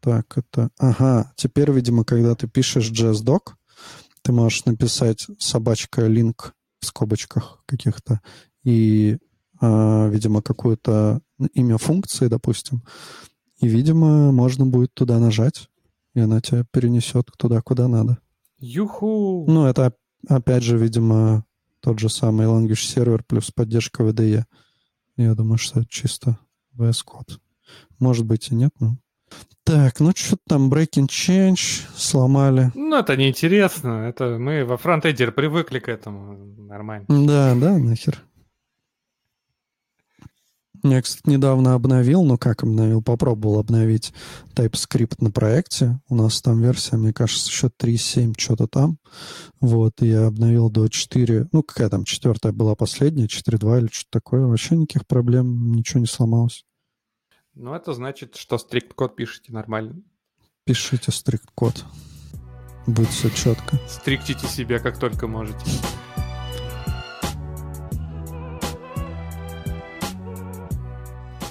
Так, это... Ага, теперь, видимо, когда ты пишешь JSDoc, ты можешь написать собачка link в скобочках каких-то и, а, видимо, какое-то имя функции, допустим. И, видимо, можно будет туда нажать, и она тебя перенесет туда, куда надо. Юху! Ну, это, опять же, видимо, тот же самый language сервер плюс поддержка VDE. Я думаю, что это чисто VS Code. Может быть и нет, но... Так, ну что там, breaking change сломали. Ну, это неинтересно. Это мы во фронтендере привыкли к этому. Нормально. Да, да, нахер. Я, кстати, недавно обновил, ну как обновил, попробовал обновить TypeScript на проекте. У нас там версия, мне кажется, еще 3.7, что-то там. Вот, и я обновил до 4, ну какая там, четвертая была последняя, 4.2 или что-то такое. Вообще никаких проблем, ничего не сломалось. Ну, это значит, что стрикт-код пишете нормально. Пишите стрикт-код. Будет все четко. Стриктите себя как только можете.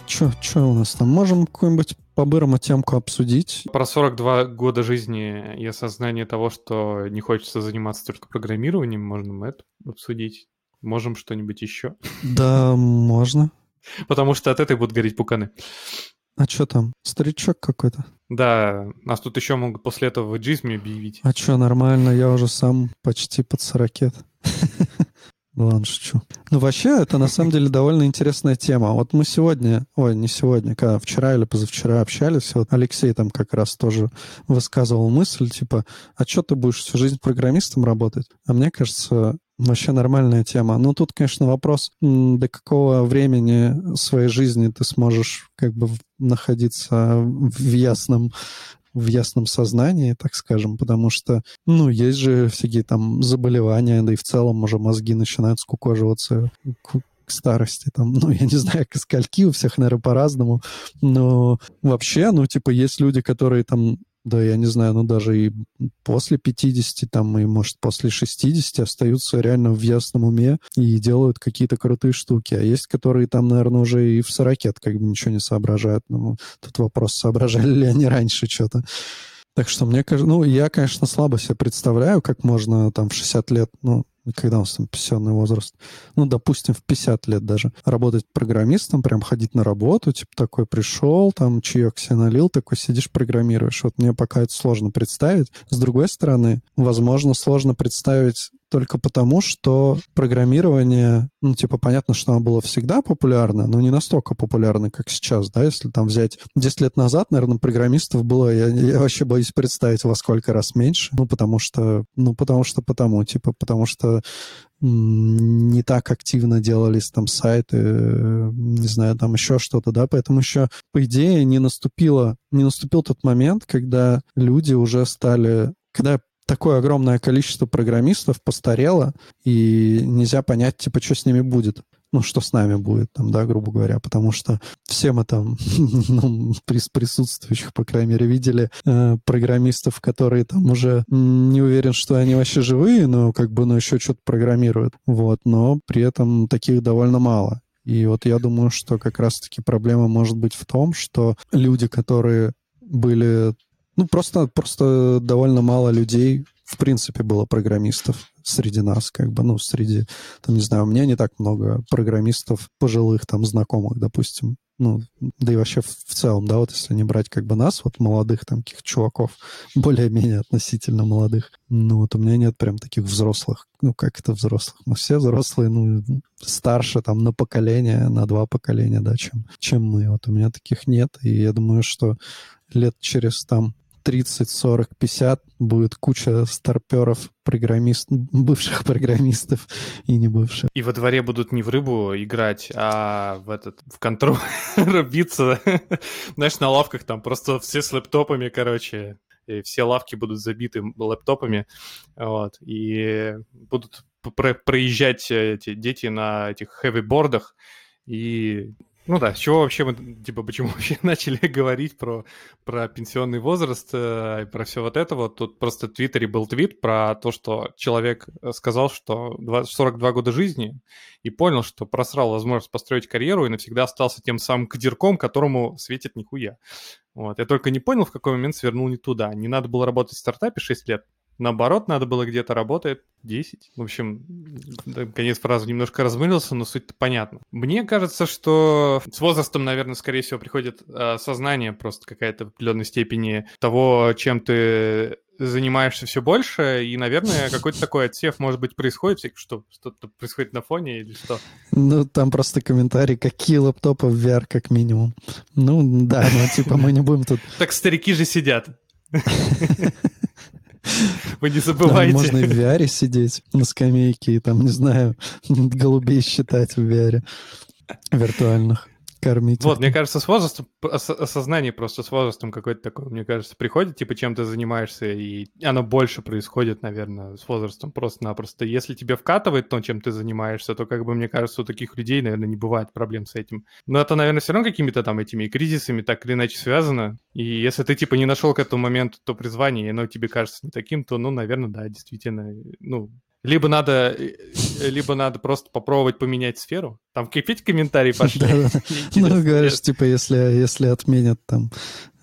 Че, че у нас там? Можем какую-нибудь по-бырому темку обсудить? Про 42 года жизни и осознание того, что не хочется заниматься только программированием, можно мы это обсудить. Можем что-нибудь еще. Да, можно. Потому что от этой будут гореть пуканы. А что там? Старичок какой-то? Да, нас тут еще могут после этого в джизме объявить. А что, нормально, я уже сам почти под 40. Ладно, шучу. Ну, вообще, это на самом деле довольно интересная тема. Вот мы сегодня, ой, не сегодня, когда вчера или позавчера общались, вот Алексей там как раз тоже высказывал мысль, типа, а что ты будешь всю жизнь программистом работать? А мне кажется, вообще нормальная тема. Ну, тут, конечно, вопрос, до какого времени своей жизни ты сможешь как бы находиться в ясном в ясном сознании, так скажем, потому что, ну, есть же всякие там заболевания, да и в целом уже мозги начинают скукоживаться к к старости, там, ну, я не знаю, к скольки, у всех, наверное, по-разному, но вообще, ну, типа, есть люди, которые там да, я не знаю, ну даже и после 50, там, и, может, после 60 остаются реально в ясном уме и делают какие-то крутые штуки. А есть, которые там, наверное, уже и в 40 как бы ничего не соображают. Ну, тут вопрос, соображали ли они раньше что-то. Так что мне кажется, ну, я, конечно, слабо себе представляю, как можно там в 60 лет, ну, когда у нас там пенсионный возраст, ну, допустим, в 50 лет даже, работать программистом, прям ходить на работу, типа такой пришел, там чаек себе налил, такой сидишь, программируешь. Вот мне пока это сложно представить. С другой стороны, возможно, сложно представить только потому, что программирование, ну, типа, понятно, что оно было всегда популярно, но не настолько популярно, как сейчас, да, если там взять 10 лет назад, наверное, программистов было, я, я вообще боюсь представить, во сколько раз меньше, ну, потому что, ну, потому что потому, типа, потому что не так активно делались там сайты, не знаю, там еще что-то, да, поэтому еще, по идее, не наступило, не наступил тот момент, когда люди уже стали, когда такое огромное количество программистов постарело, и нельзя понять, типа, что с ними будет. Ну, что с нами будет, там, да, грубо говоря, потому что все мы там, ну, прис- присутствующих, по крайней мере, видели э, программистов, которые там уже не уверен, что они вообще живые, но как бы, ну, еще что-то программируют, вот, но при этом таких довольно мало. И вот я думаю, что как раз-таки проблема может быть в том, что люди, которые были ну, просто, просто довольно мало людей, в принципе, было программистов среди нас, как бы, ну, среди, там, не знаю, у меня не так много программистов пожилых, там, знакомых, допустим. Ну, да и вообще в, целом, да, вот если не брать как бы нас, вот молодых там каких чуваков, более-менее относительно молодых, ну, вот у меня нет прям таких взрослых, ну, как это взрослых? Мы все взрослые, ну, старше там на поколение, на два поколения, да, чем, чем мы. Вот у меня таких нет, и я думаю, что лет через там 30, 40, 50 будет куча старперов, программист, бывших программистов и не бывших. И во дворе будут не в рыбу играть, а в этот, в контроль биться. Знаешь, на лавках там просто все с лэптопами, короче, и все лавки будут забиты лэптопами, вот, и будут про- проезжать эти дети на этих хэви-бордах, и ну да, с чего вообще мы, типа, почему вообще начали говорить про, про пенсионный возраст э, и про все вот это вот. Тут просто в Твиттере был твит про то, что человек э, сказал, что 20 42 года жизни и понял, что просрал возможность построить карьеру и навсегда остался тем самым кадирком, которому светит нихуя. Вот. Я только не понял, в какой момент свернул не туда. Не надо было работать в стартапе 6 лет, Наоборот, надо было где-то работать 10. В общем, конец фразы немножко размылился, но суть понятна. Мне кажется, что с возрастом, наверное, скорее всего, приходит э, сознание просто какая-то в определенной степени того, чем ты занимаешься все больше, и, наверное, какой-то такой отсев, может быть, происходит, что что-то происходит на фоне или что. Ну, там просто комментарий, какие лаптопы в VR, как минимум. Ну, да, ну, типа, мы не будем тут... Так старики же сидят. Вы не Там забывайте. можно и в VR сидеть на скамейке и там, не знаю, голубей считать в VR виртуальных. Кормить. Вот, мне кажется, с возрастом, ос- осознание просто с возрастом какое-то такое, мне кажется, приходит, типа, чем ты занимаешься, и оно больше происходит, наверное, с возрастом просто-напросто. Если тебе вкатывает то, чем ты занимаешься, то, как бы, мне кажется, у таких людей, наверное, не бывает проблем с этим. Но это, наверное, все равно какими-то там этими кризисами так или иначе связано. И если ты, типа, не нашел к этому моменту то призвание, и оно тебе кажется не таким, то, ну, наверное, да, действительно, ну, либо надо, э, э, либо надо просто попробовать поменять сферу. Там кипеть комментарии пошли. Ну, говоришь, типа, если, если отменят там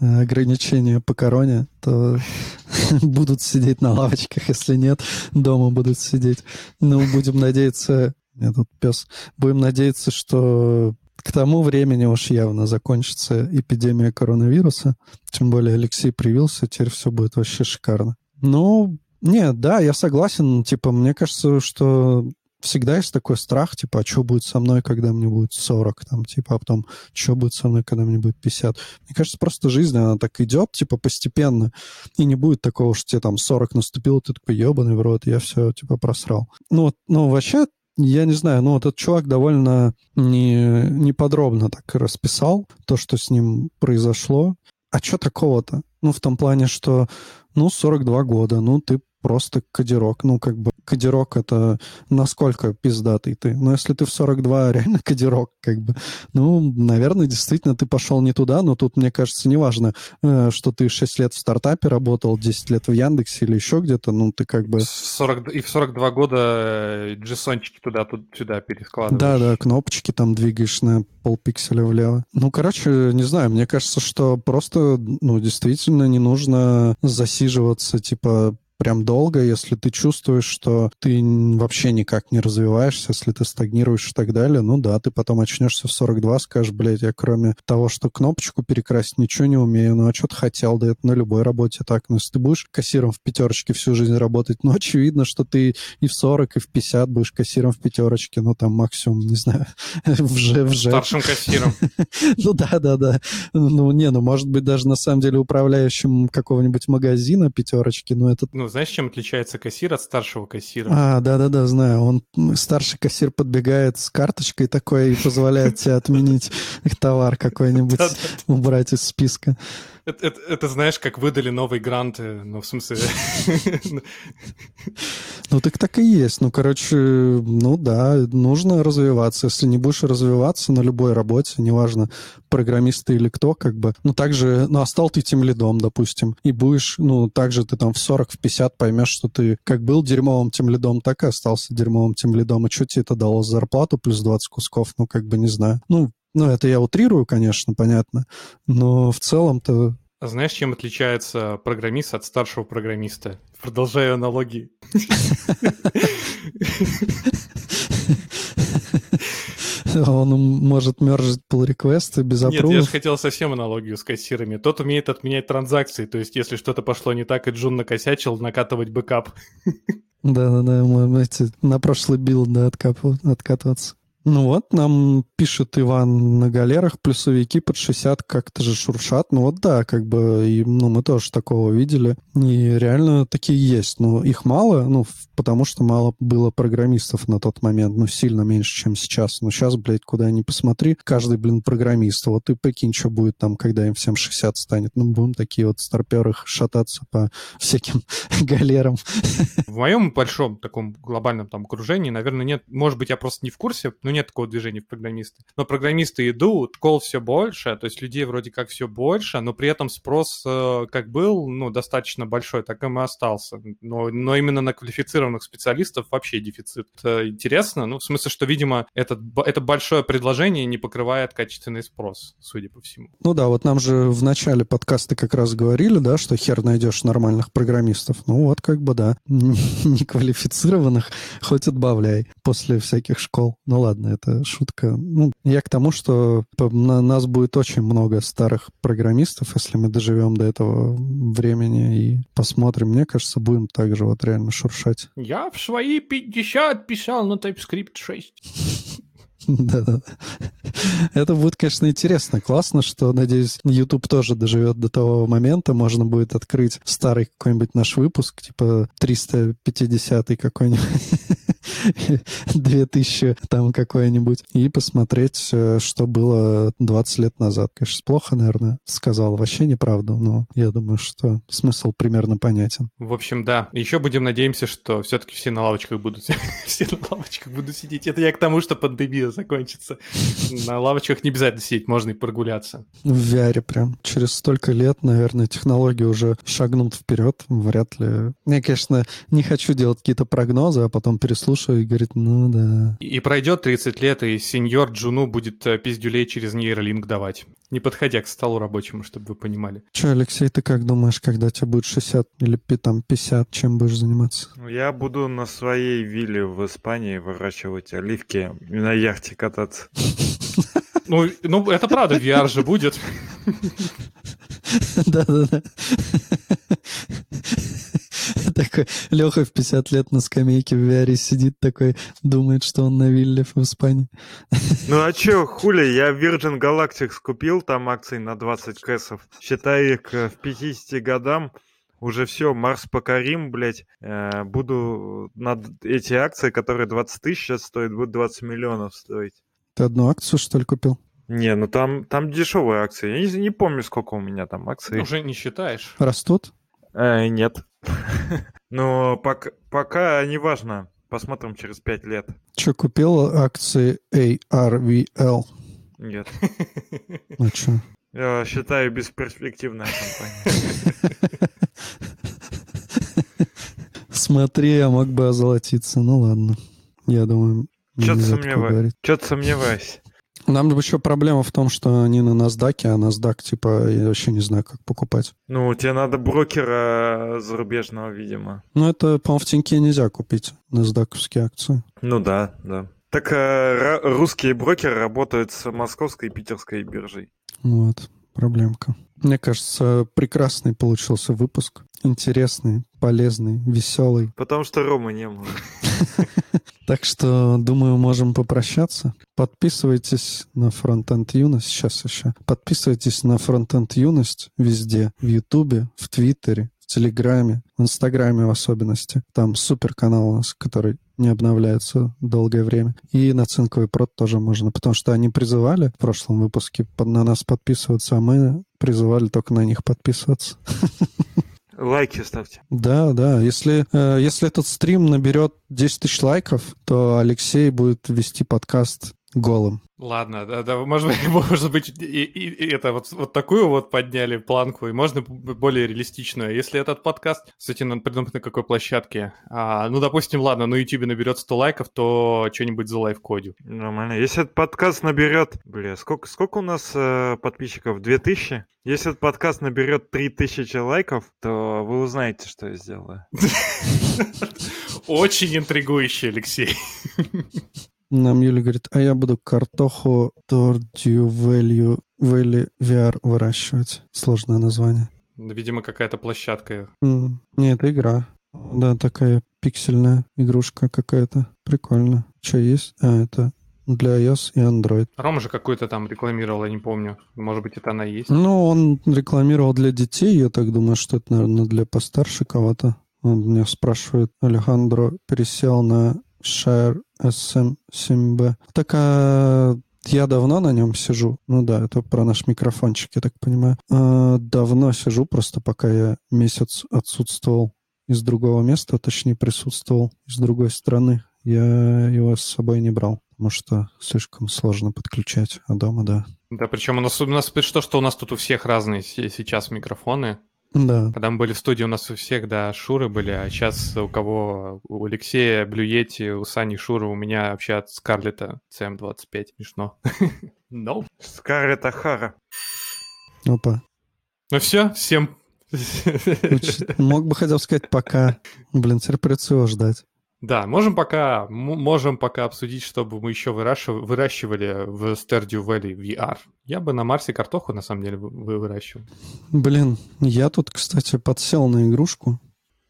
э, ограничения по короне, то будут сидеть на лавочках, если нет, дома будут сидеть. Ну, будем надеяться, я тут пес, будем надеяться, что к тому времени уж явно закончится эпидемия коронавируса. Тем более Алексей привился, теперь все будет вообще шикарно. Ну, нет, да, я согласен. Типа, мне кажется, что всегда есть такой страх, типа, а что будет со мной, когда мне будет 40, там, типа, а потом, что будет со мной, когда мне будет 50. Мне кажется, просто жизнь, она так идет, типа, постепенно, и не будет такого, что тебе там 40 наступило, ты такой, ебаный в рот, я все, типа, просрал. Ну, вот, ну, вообще, я не знаю, ну, вот этот чувак довольно не, не подробно так расписал то, что с ним произошло. А что такого-то? Ну, в том плане, что, ну, 42 года, ну, ты просто кодирок, ну, как бы, кодирок это насколько пиздатый ты. Но если ты в 42 реально кодирок, как бы, ну, наверное, действительно ты пошел не туда, но тут, мне кажется, неважно, э, что ты 6 лет в стартапе работал, 10 лет в Яндексе или еще где-то, ну, ты как бы... В 40 и в 42 года э, джессончики туда-сюда перескладываешь. Да, да, кнопочки там двигаешь на полпикселя влево. Ну, короче, не знаю, мне кажется, что просто, ну, действительно не нужно засиживаться, типа, прям долго, если ты чувствуешь, что ты вообще никак не развиваешься, если ты стагнируешь и так далее, ну да, ты потом очнешься в 42, скажешь, блядь, я кроме того, что кнопочку перекрасить, ничего не умею, ну а что ты хотел, да это на любой работе так. Но если ты будешь кассиром в пятерочке всю жизнь работать, ну очевидно, что ты и в 40, и в 50 будешь кассиром в пятерочке, ну там максимум, не знаю, в Ж, в Ж. Старшим кассиром. Ну да, да, да. Ну не, ну может быть даже на самом деле управляющим какого-нибудь магазина пятерочки, но это Ну, знаешь, чем отличается кассир от старшего кассира? а, да-да-да, знаю. Он, старший кассир подбегает с карточкой такой и позволяет тебе отменить товар какой-нибудь, убрать из списка. Это, это- это знаешь, как выдали новый грант, э, ну, в смысле... Ну, так так и есть. Ну, короче, ну да, нужно развиваться. Если не будешь развиваться на любой работе, неважно, программист ты или кто, как бы, ну, также, ну, а стал ты тем лидом, допустим, и будешь, ну, также ты там в 40, в 50 поймешь, что ты как был дерьмовым тем лидом, так и остался дерьмовым тем лидом. И что тебе это дало за зарплату плюс 20 кусков? Ну, как бы, не знаю. Ну, ну, это я утрирую, конечно, понятно, но в целом-то А знаешь, чем отличается программист от старшего программиста? Продолжаю аналогии. он может мержить pull реквесты без Нет, я же хотел совсем аналогию с кассирами. Тот умеет отменять транзакции, то есть если что-то пошло не так, и Джун накосячил, накатывать бэкап. Да-да-да, на прошлый билд да, откатываться. Ну вот, нам пишет Иван на галерах, плюсовики под 60 как-то же шуршат. Ну вот да, как бы, и, ну мы тоже такого видели. И реально такие есть. Но их мало, ну, потому что мало было программистов на тот момент. Ну, сильно меньше, чем сейчас. Ну, сейчас, блядь, куда ни посмотри, каждый, блин, программист. Вот и прикинь, что будет там, когда им всем 60 станет. Ну, будем такие вот старперы шататься по всяким галерам. В моем большом таком глобальном там окружении, наверное, нет, может быть, я просто не в курсе, но нет такого движения в программисты. Но программисты идут, кол все больше, то есть людей вроде как все больше, но при этом спрос э, как был, ну, достаточно большой, так и и остался. Но, но именно на квалифицированных специалистов вообще дефицит. Это интересно, ну, в смысле, что, видимо, этот, это большое предложение не покрывает качественный спрос, судя по всему. Ну да, вот нам же в начале подкаста как раз говорили, да, что хер найдешь нормальных программистов. Ну вот как бы да, неквалифицированных хоть отбавляй после всяких школ. Ну ладно, это шутка. Ну, я к тому, что на нас будет очень много старых программистов, если мы доживем до этого времени и посмотрим. Мне кажется, будем также вот реально шуршать. Я в свои 50 писал на TypeScript 6. Да-да. Это будет, конечно, интересно. Классно, что, надеюсь, YouTube тоже доживет до того момента. Можно будет открыть старый какой-нибудь наш выпуск, типа 350 какой-нибудь. 2000 там какой-нибудь, и посмотреть, э, что было 20 лет назад. Конечно, плохо, наверное, сказал. Вообще неправду, но я думаю, что смысл примерно понятен. В общем, да. Еще будем надеемся, что все-таки все на лавочках будут все на лавочках будут сидеть. Это я к тому, что пандемия закончится. На лавочках не обязательно сидеть, можно и прогуляться. В VR прям. Через столько лет, наверное, технологии уже шагнут вперед. Вряд ли. Я, конечно, не хочу делать какие-то прогнозы, а потом переслушаю и говорить, ну да. И пройдет 30 лет, и сеньор Джуну будет э, пиздюлей через нейролинк давать. Не подходя к столу рабочему, чтобы вы понимали. Че, Алексей, ты как думаешь, когда тебе будет 60 или там 50, чем будешь заниматься? Ну, Я буду на своей вилле в Испании выращивать оливки и на яхте кататься. Ну, ну это правда, VR же будет. Да-да-да. Такой Леха в 50 лет на скамейке в VR сидит такой, думает, что он на вилле в Испании. Ну а чё, хули, я Virgin Galactic купил там акции на 20 кэсов. Считай их к 50 годам. Уже все, Марс покорим, блядь. Э, буду над эти акции, которые 20 тысяч сейчас стоят, будут 20 миллионов стоить. Ты одну акцию, что ли, купил? Не, ну там, там дешевые акции. Я не, не помню, сколько у меня там акций. Уже не считаешь. Растут? Э, нет. Но пока, пока не важно. Посмотрим через пять лет. Че, купил акции ARVL? Нет. Ну чё? Я считаю, бесперспективная компания. Смотри, я мог бы озолотиться. Ну ладно. Я думаю, Чё-то нельзя такое сомневаюсь. говорить. Чё-то Нам еще проблема в том, что они на NASDAQ, а NASDAQ, типа, я вообще не знаю, как покупать. Ну, тебе надо брокера зарубежного, видимо. Ну, это, по-моему, в Тиньке нельзя купить NASDAQ-овские акции. Ну да, да. Так э, русские брокеры работают с московской и питерской биржей. Вот, проблемка. Мне кажется, прекрасный получился выпуск. Интересный, полезный, веселый. Потому что Ромы не было. Так что, думаю, можем попрощаться. Подписывайтесь на Frontend Юность. Сейчас еще. Подписывайтесь на Frontend Юность везде. В Ютубе, в Твиттере, в Телеграме, в Инстаграме в особенности. Там супер канал у нас, который не обновляется долгое время. И на Цинковый прод тоже можно, потому что они призывали в прошлом выпуске на нас подписываться, а мы призывали только на них подписываться. Лайки ставьте. Да, да. Если, э, если этот стрим наберет 10 тысяч лайков, то Алексей будет вести подкаст голым. Ладно, да, да, может быть, может быть, и, и- и это вот, вот такую вот подняли планку, и можно более реалистичную. Если этот подкаст, кстати, надо придумать на какой площадке. А, ну, допустим, ладно, на YouTube наберет 100 лайков, то что-нибудь за лайфкодю. Нормально. Если этот подкаст наберет... Бля, сколько, сколько у нас э, подписчиков? 2000? Если этот подкаст наберет 3000 лайков, то вы узнаете, что я сделаю. Очень интригующий, Алексей. Нам Юля говорит, а я буду картоху Тордью Value Valley VR выращивать. Сложное название. Видимо, какая-то площадка. М, Не, это игра. Да, такая пиксельная игрушка какая-то. Прикольно. Что есть? А, это для iOS и Android. Рома же какую-то там рекламировал, я не помню. Может быть, это она есть. Ну, он рекламировал для детей. Я так думаю, что это, наверное, для постарше кого-то. Он меня спрашивает, Алехандро пересел на Share SM7B. Так, а я давно на нем сижу. Ну да, это про наш микрофончик, я так понимаю. А, давно сижу, просто пока я месяц отсутствовал из другого места, точнее присутствовал из другой страны. Я его с собой не брал, потому что слишком сложно подключать. А дома, да. Да, причем у нас, у нас то, что у нас тут у всех разные се- сейчас микрофоны. Да, Когда мы были в студии, у нас у всех, да, Шуры были, а сейчас у кого? У Алексея Блюети, у Сани Шуры, у меня вообще от Скарлета CM25. Смешно. Ну, Скарлетт Ахара. опа. ну все, всем... Мог бы хотя бы сказать пока. Блин, теперь придется его ждать. Да, можем пока, можем пока обсудить, чтобы мы еще выращив- выращивали в Stardew Valley VR. Я бы на Марсе картоху, на самом деле, вы- выращивал. Блин, я тут, кстати, подсел на игрушку.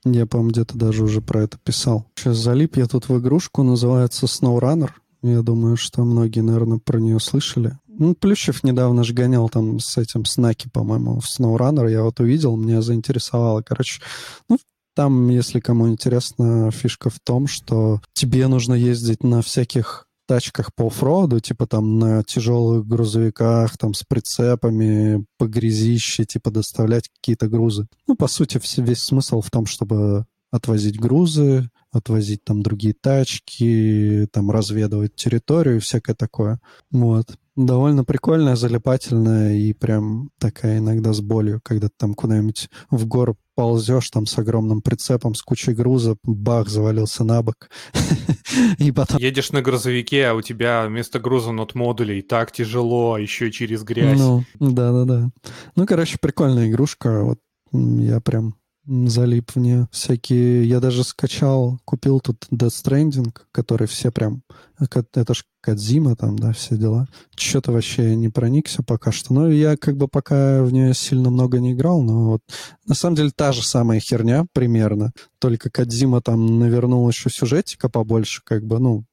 Я, по-моему, где-то даже уже про это писал. Сейчас залип я тут в игрушку, называется SnowRunner. Я думаю, что многие, наверное, про нее слышали. Ну, Плющев недавно же гонял там с этим Снаки, по-моему, в SnowRunner. Я вот увидел, меня заинтересовало. Короче, ну, там, если кому интересно, фишка в том, что тебе нужно ездить на всяких тачках по оффроуду, типа там на тяжелых грузовиках, там с прицепами, по грязище, типа доставлять какие-то грузы. Ну, по сути, весь смысл в том, чтобы отвозить грузы, отвозить там другие тачки, там разведывать территорию и всякое такое. Вот. Довольно прикольная, залипательная и прям такая иногда с болью, когда ты там куда-нибудь в гору ползешь там с огромным прицепом, с кучей груза, бах, завалился на бок. И потом Едешь на грузовике, а у тебя вместо груза нот модулей так тяжело, а еще через грязь. Ну, да-да-да. Ну, короче, прикольная игрушка. Вот я прям залип в нее. Всякие... Я даже скачал, купил тут Death Stranding, который все прям... Это ж Кадзима там, да, все дела. Что-то вообще не проникся пока что. Ну, я как бы пока в нее сильно много не играл, но вот... На самом деле та же самая херня примерно. Только Кадзима там навернул еще сюжетика побольше, как бы, ну,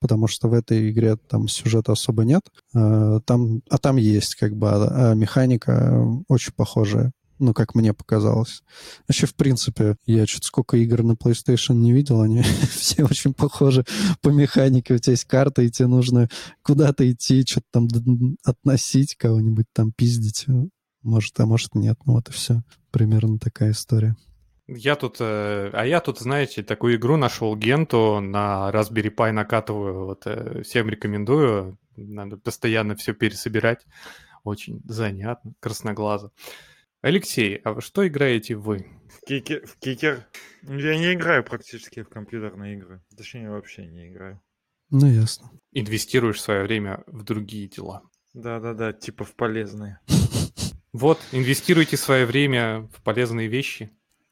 потому что в этой игре там сюжета особо нет. А, Там, а там есть, как бы, а, а механика очень похожая. Ну, как мне показалось. Вообще, в принципе, я что-то сколько игр на PlayStation не видел, они все очень похожи по механике. У тебя есть карта, и тебе нужно куда-то идти, что-то там относить, кого-нибудь там пиздить. Может, а может нет. Ну, вот и все. Примерно такая история. Я тут, э, а я тут, знаете, такую игру нашел Генту на Raspberry Pi накатываю. Вот э, всем рекомендую. Надо постоянно все пересобирать. Очень занятно, красноглазо. Алексей, а во что играете вы? В кикер, в кикер. Я не играю практически в компьютерные игры. Точнее, вообще не играю. Ну, ясно. Инвестируешь свое время в другие дела. Да-да-да, типа в полезные. Вот, инвестируйте свое время в полезные вещи.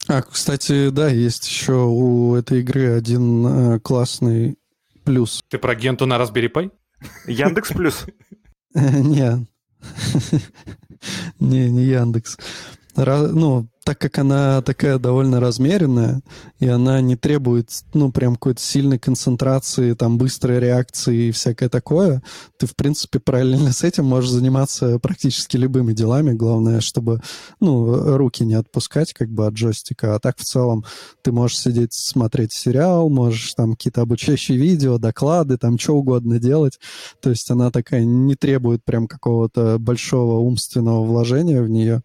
А, кстати, да, есть еще у этой игры один э, классный плюс. Ты про Генту на Raspberry Pi? Яндекс Плюс. Не. Не, не Яндекс. Ну, так как она такая довольно размеренная, и она не требует, ну, прям какой-то сильной концентрации, там, быстрой реакции и всякое такое, ты, в принципе, параллельно с этим можешь заниматься практически любыми делами. Главное, чтобы, ну, руки не отпускать, как бы, от джойстика. А так, в целом, ты можешь сидеть, смотреть сериал, можешь там какие-то обучающие видео, доклады, там, что угодно делать. То есть она такая не требует прям какого-то большого умственного вложения в нее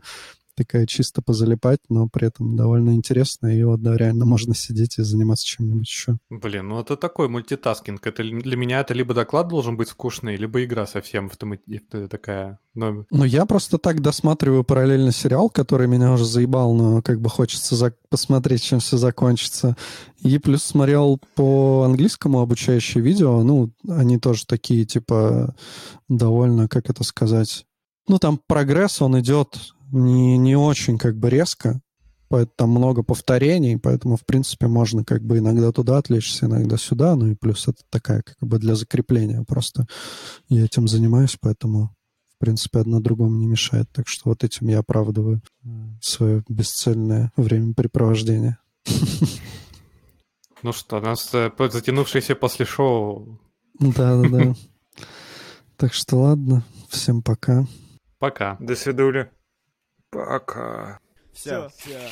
такая чисто позалипать, но при этом довольно интересная. И вот, да, реально можно сидеть и заниматься чем-нибудь еще. Блин, ну это такой мультитаскинг. Это для меня это либо доклад должен быть скучный, либо игра совсем автомати- такая. Ну, Ну, я просто так досматриваю параллельно сериал, который меня уже заебал, но как бы хочется зак- посмотреть, чем все закончится. И плюс смотрел по английскому обучающие видео. Ну, они тоже такие, типа, довольно, как это сказать... Ну, там прогресс, он идет не, не очень как бы резко, поэтому там много повторений, поэтому, в принципе, можно как бы иногда туда отвлечься, иногда сюда, ну и плюс это такая как бы для закрепления просто. Я этим занимаюсь, поэтому, в принципе, одно другому не мешает. Так что вот этим я оправдываю свое бесцельное времяпрепровождение. ну что, у нас э, затянувшееся после шоу. Да-да-да. Так что ладно, всем пока. Пока. До свидули. Пока. Все, все.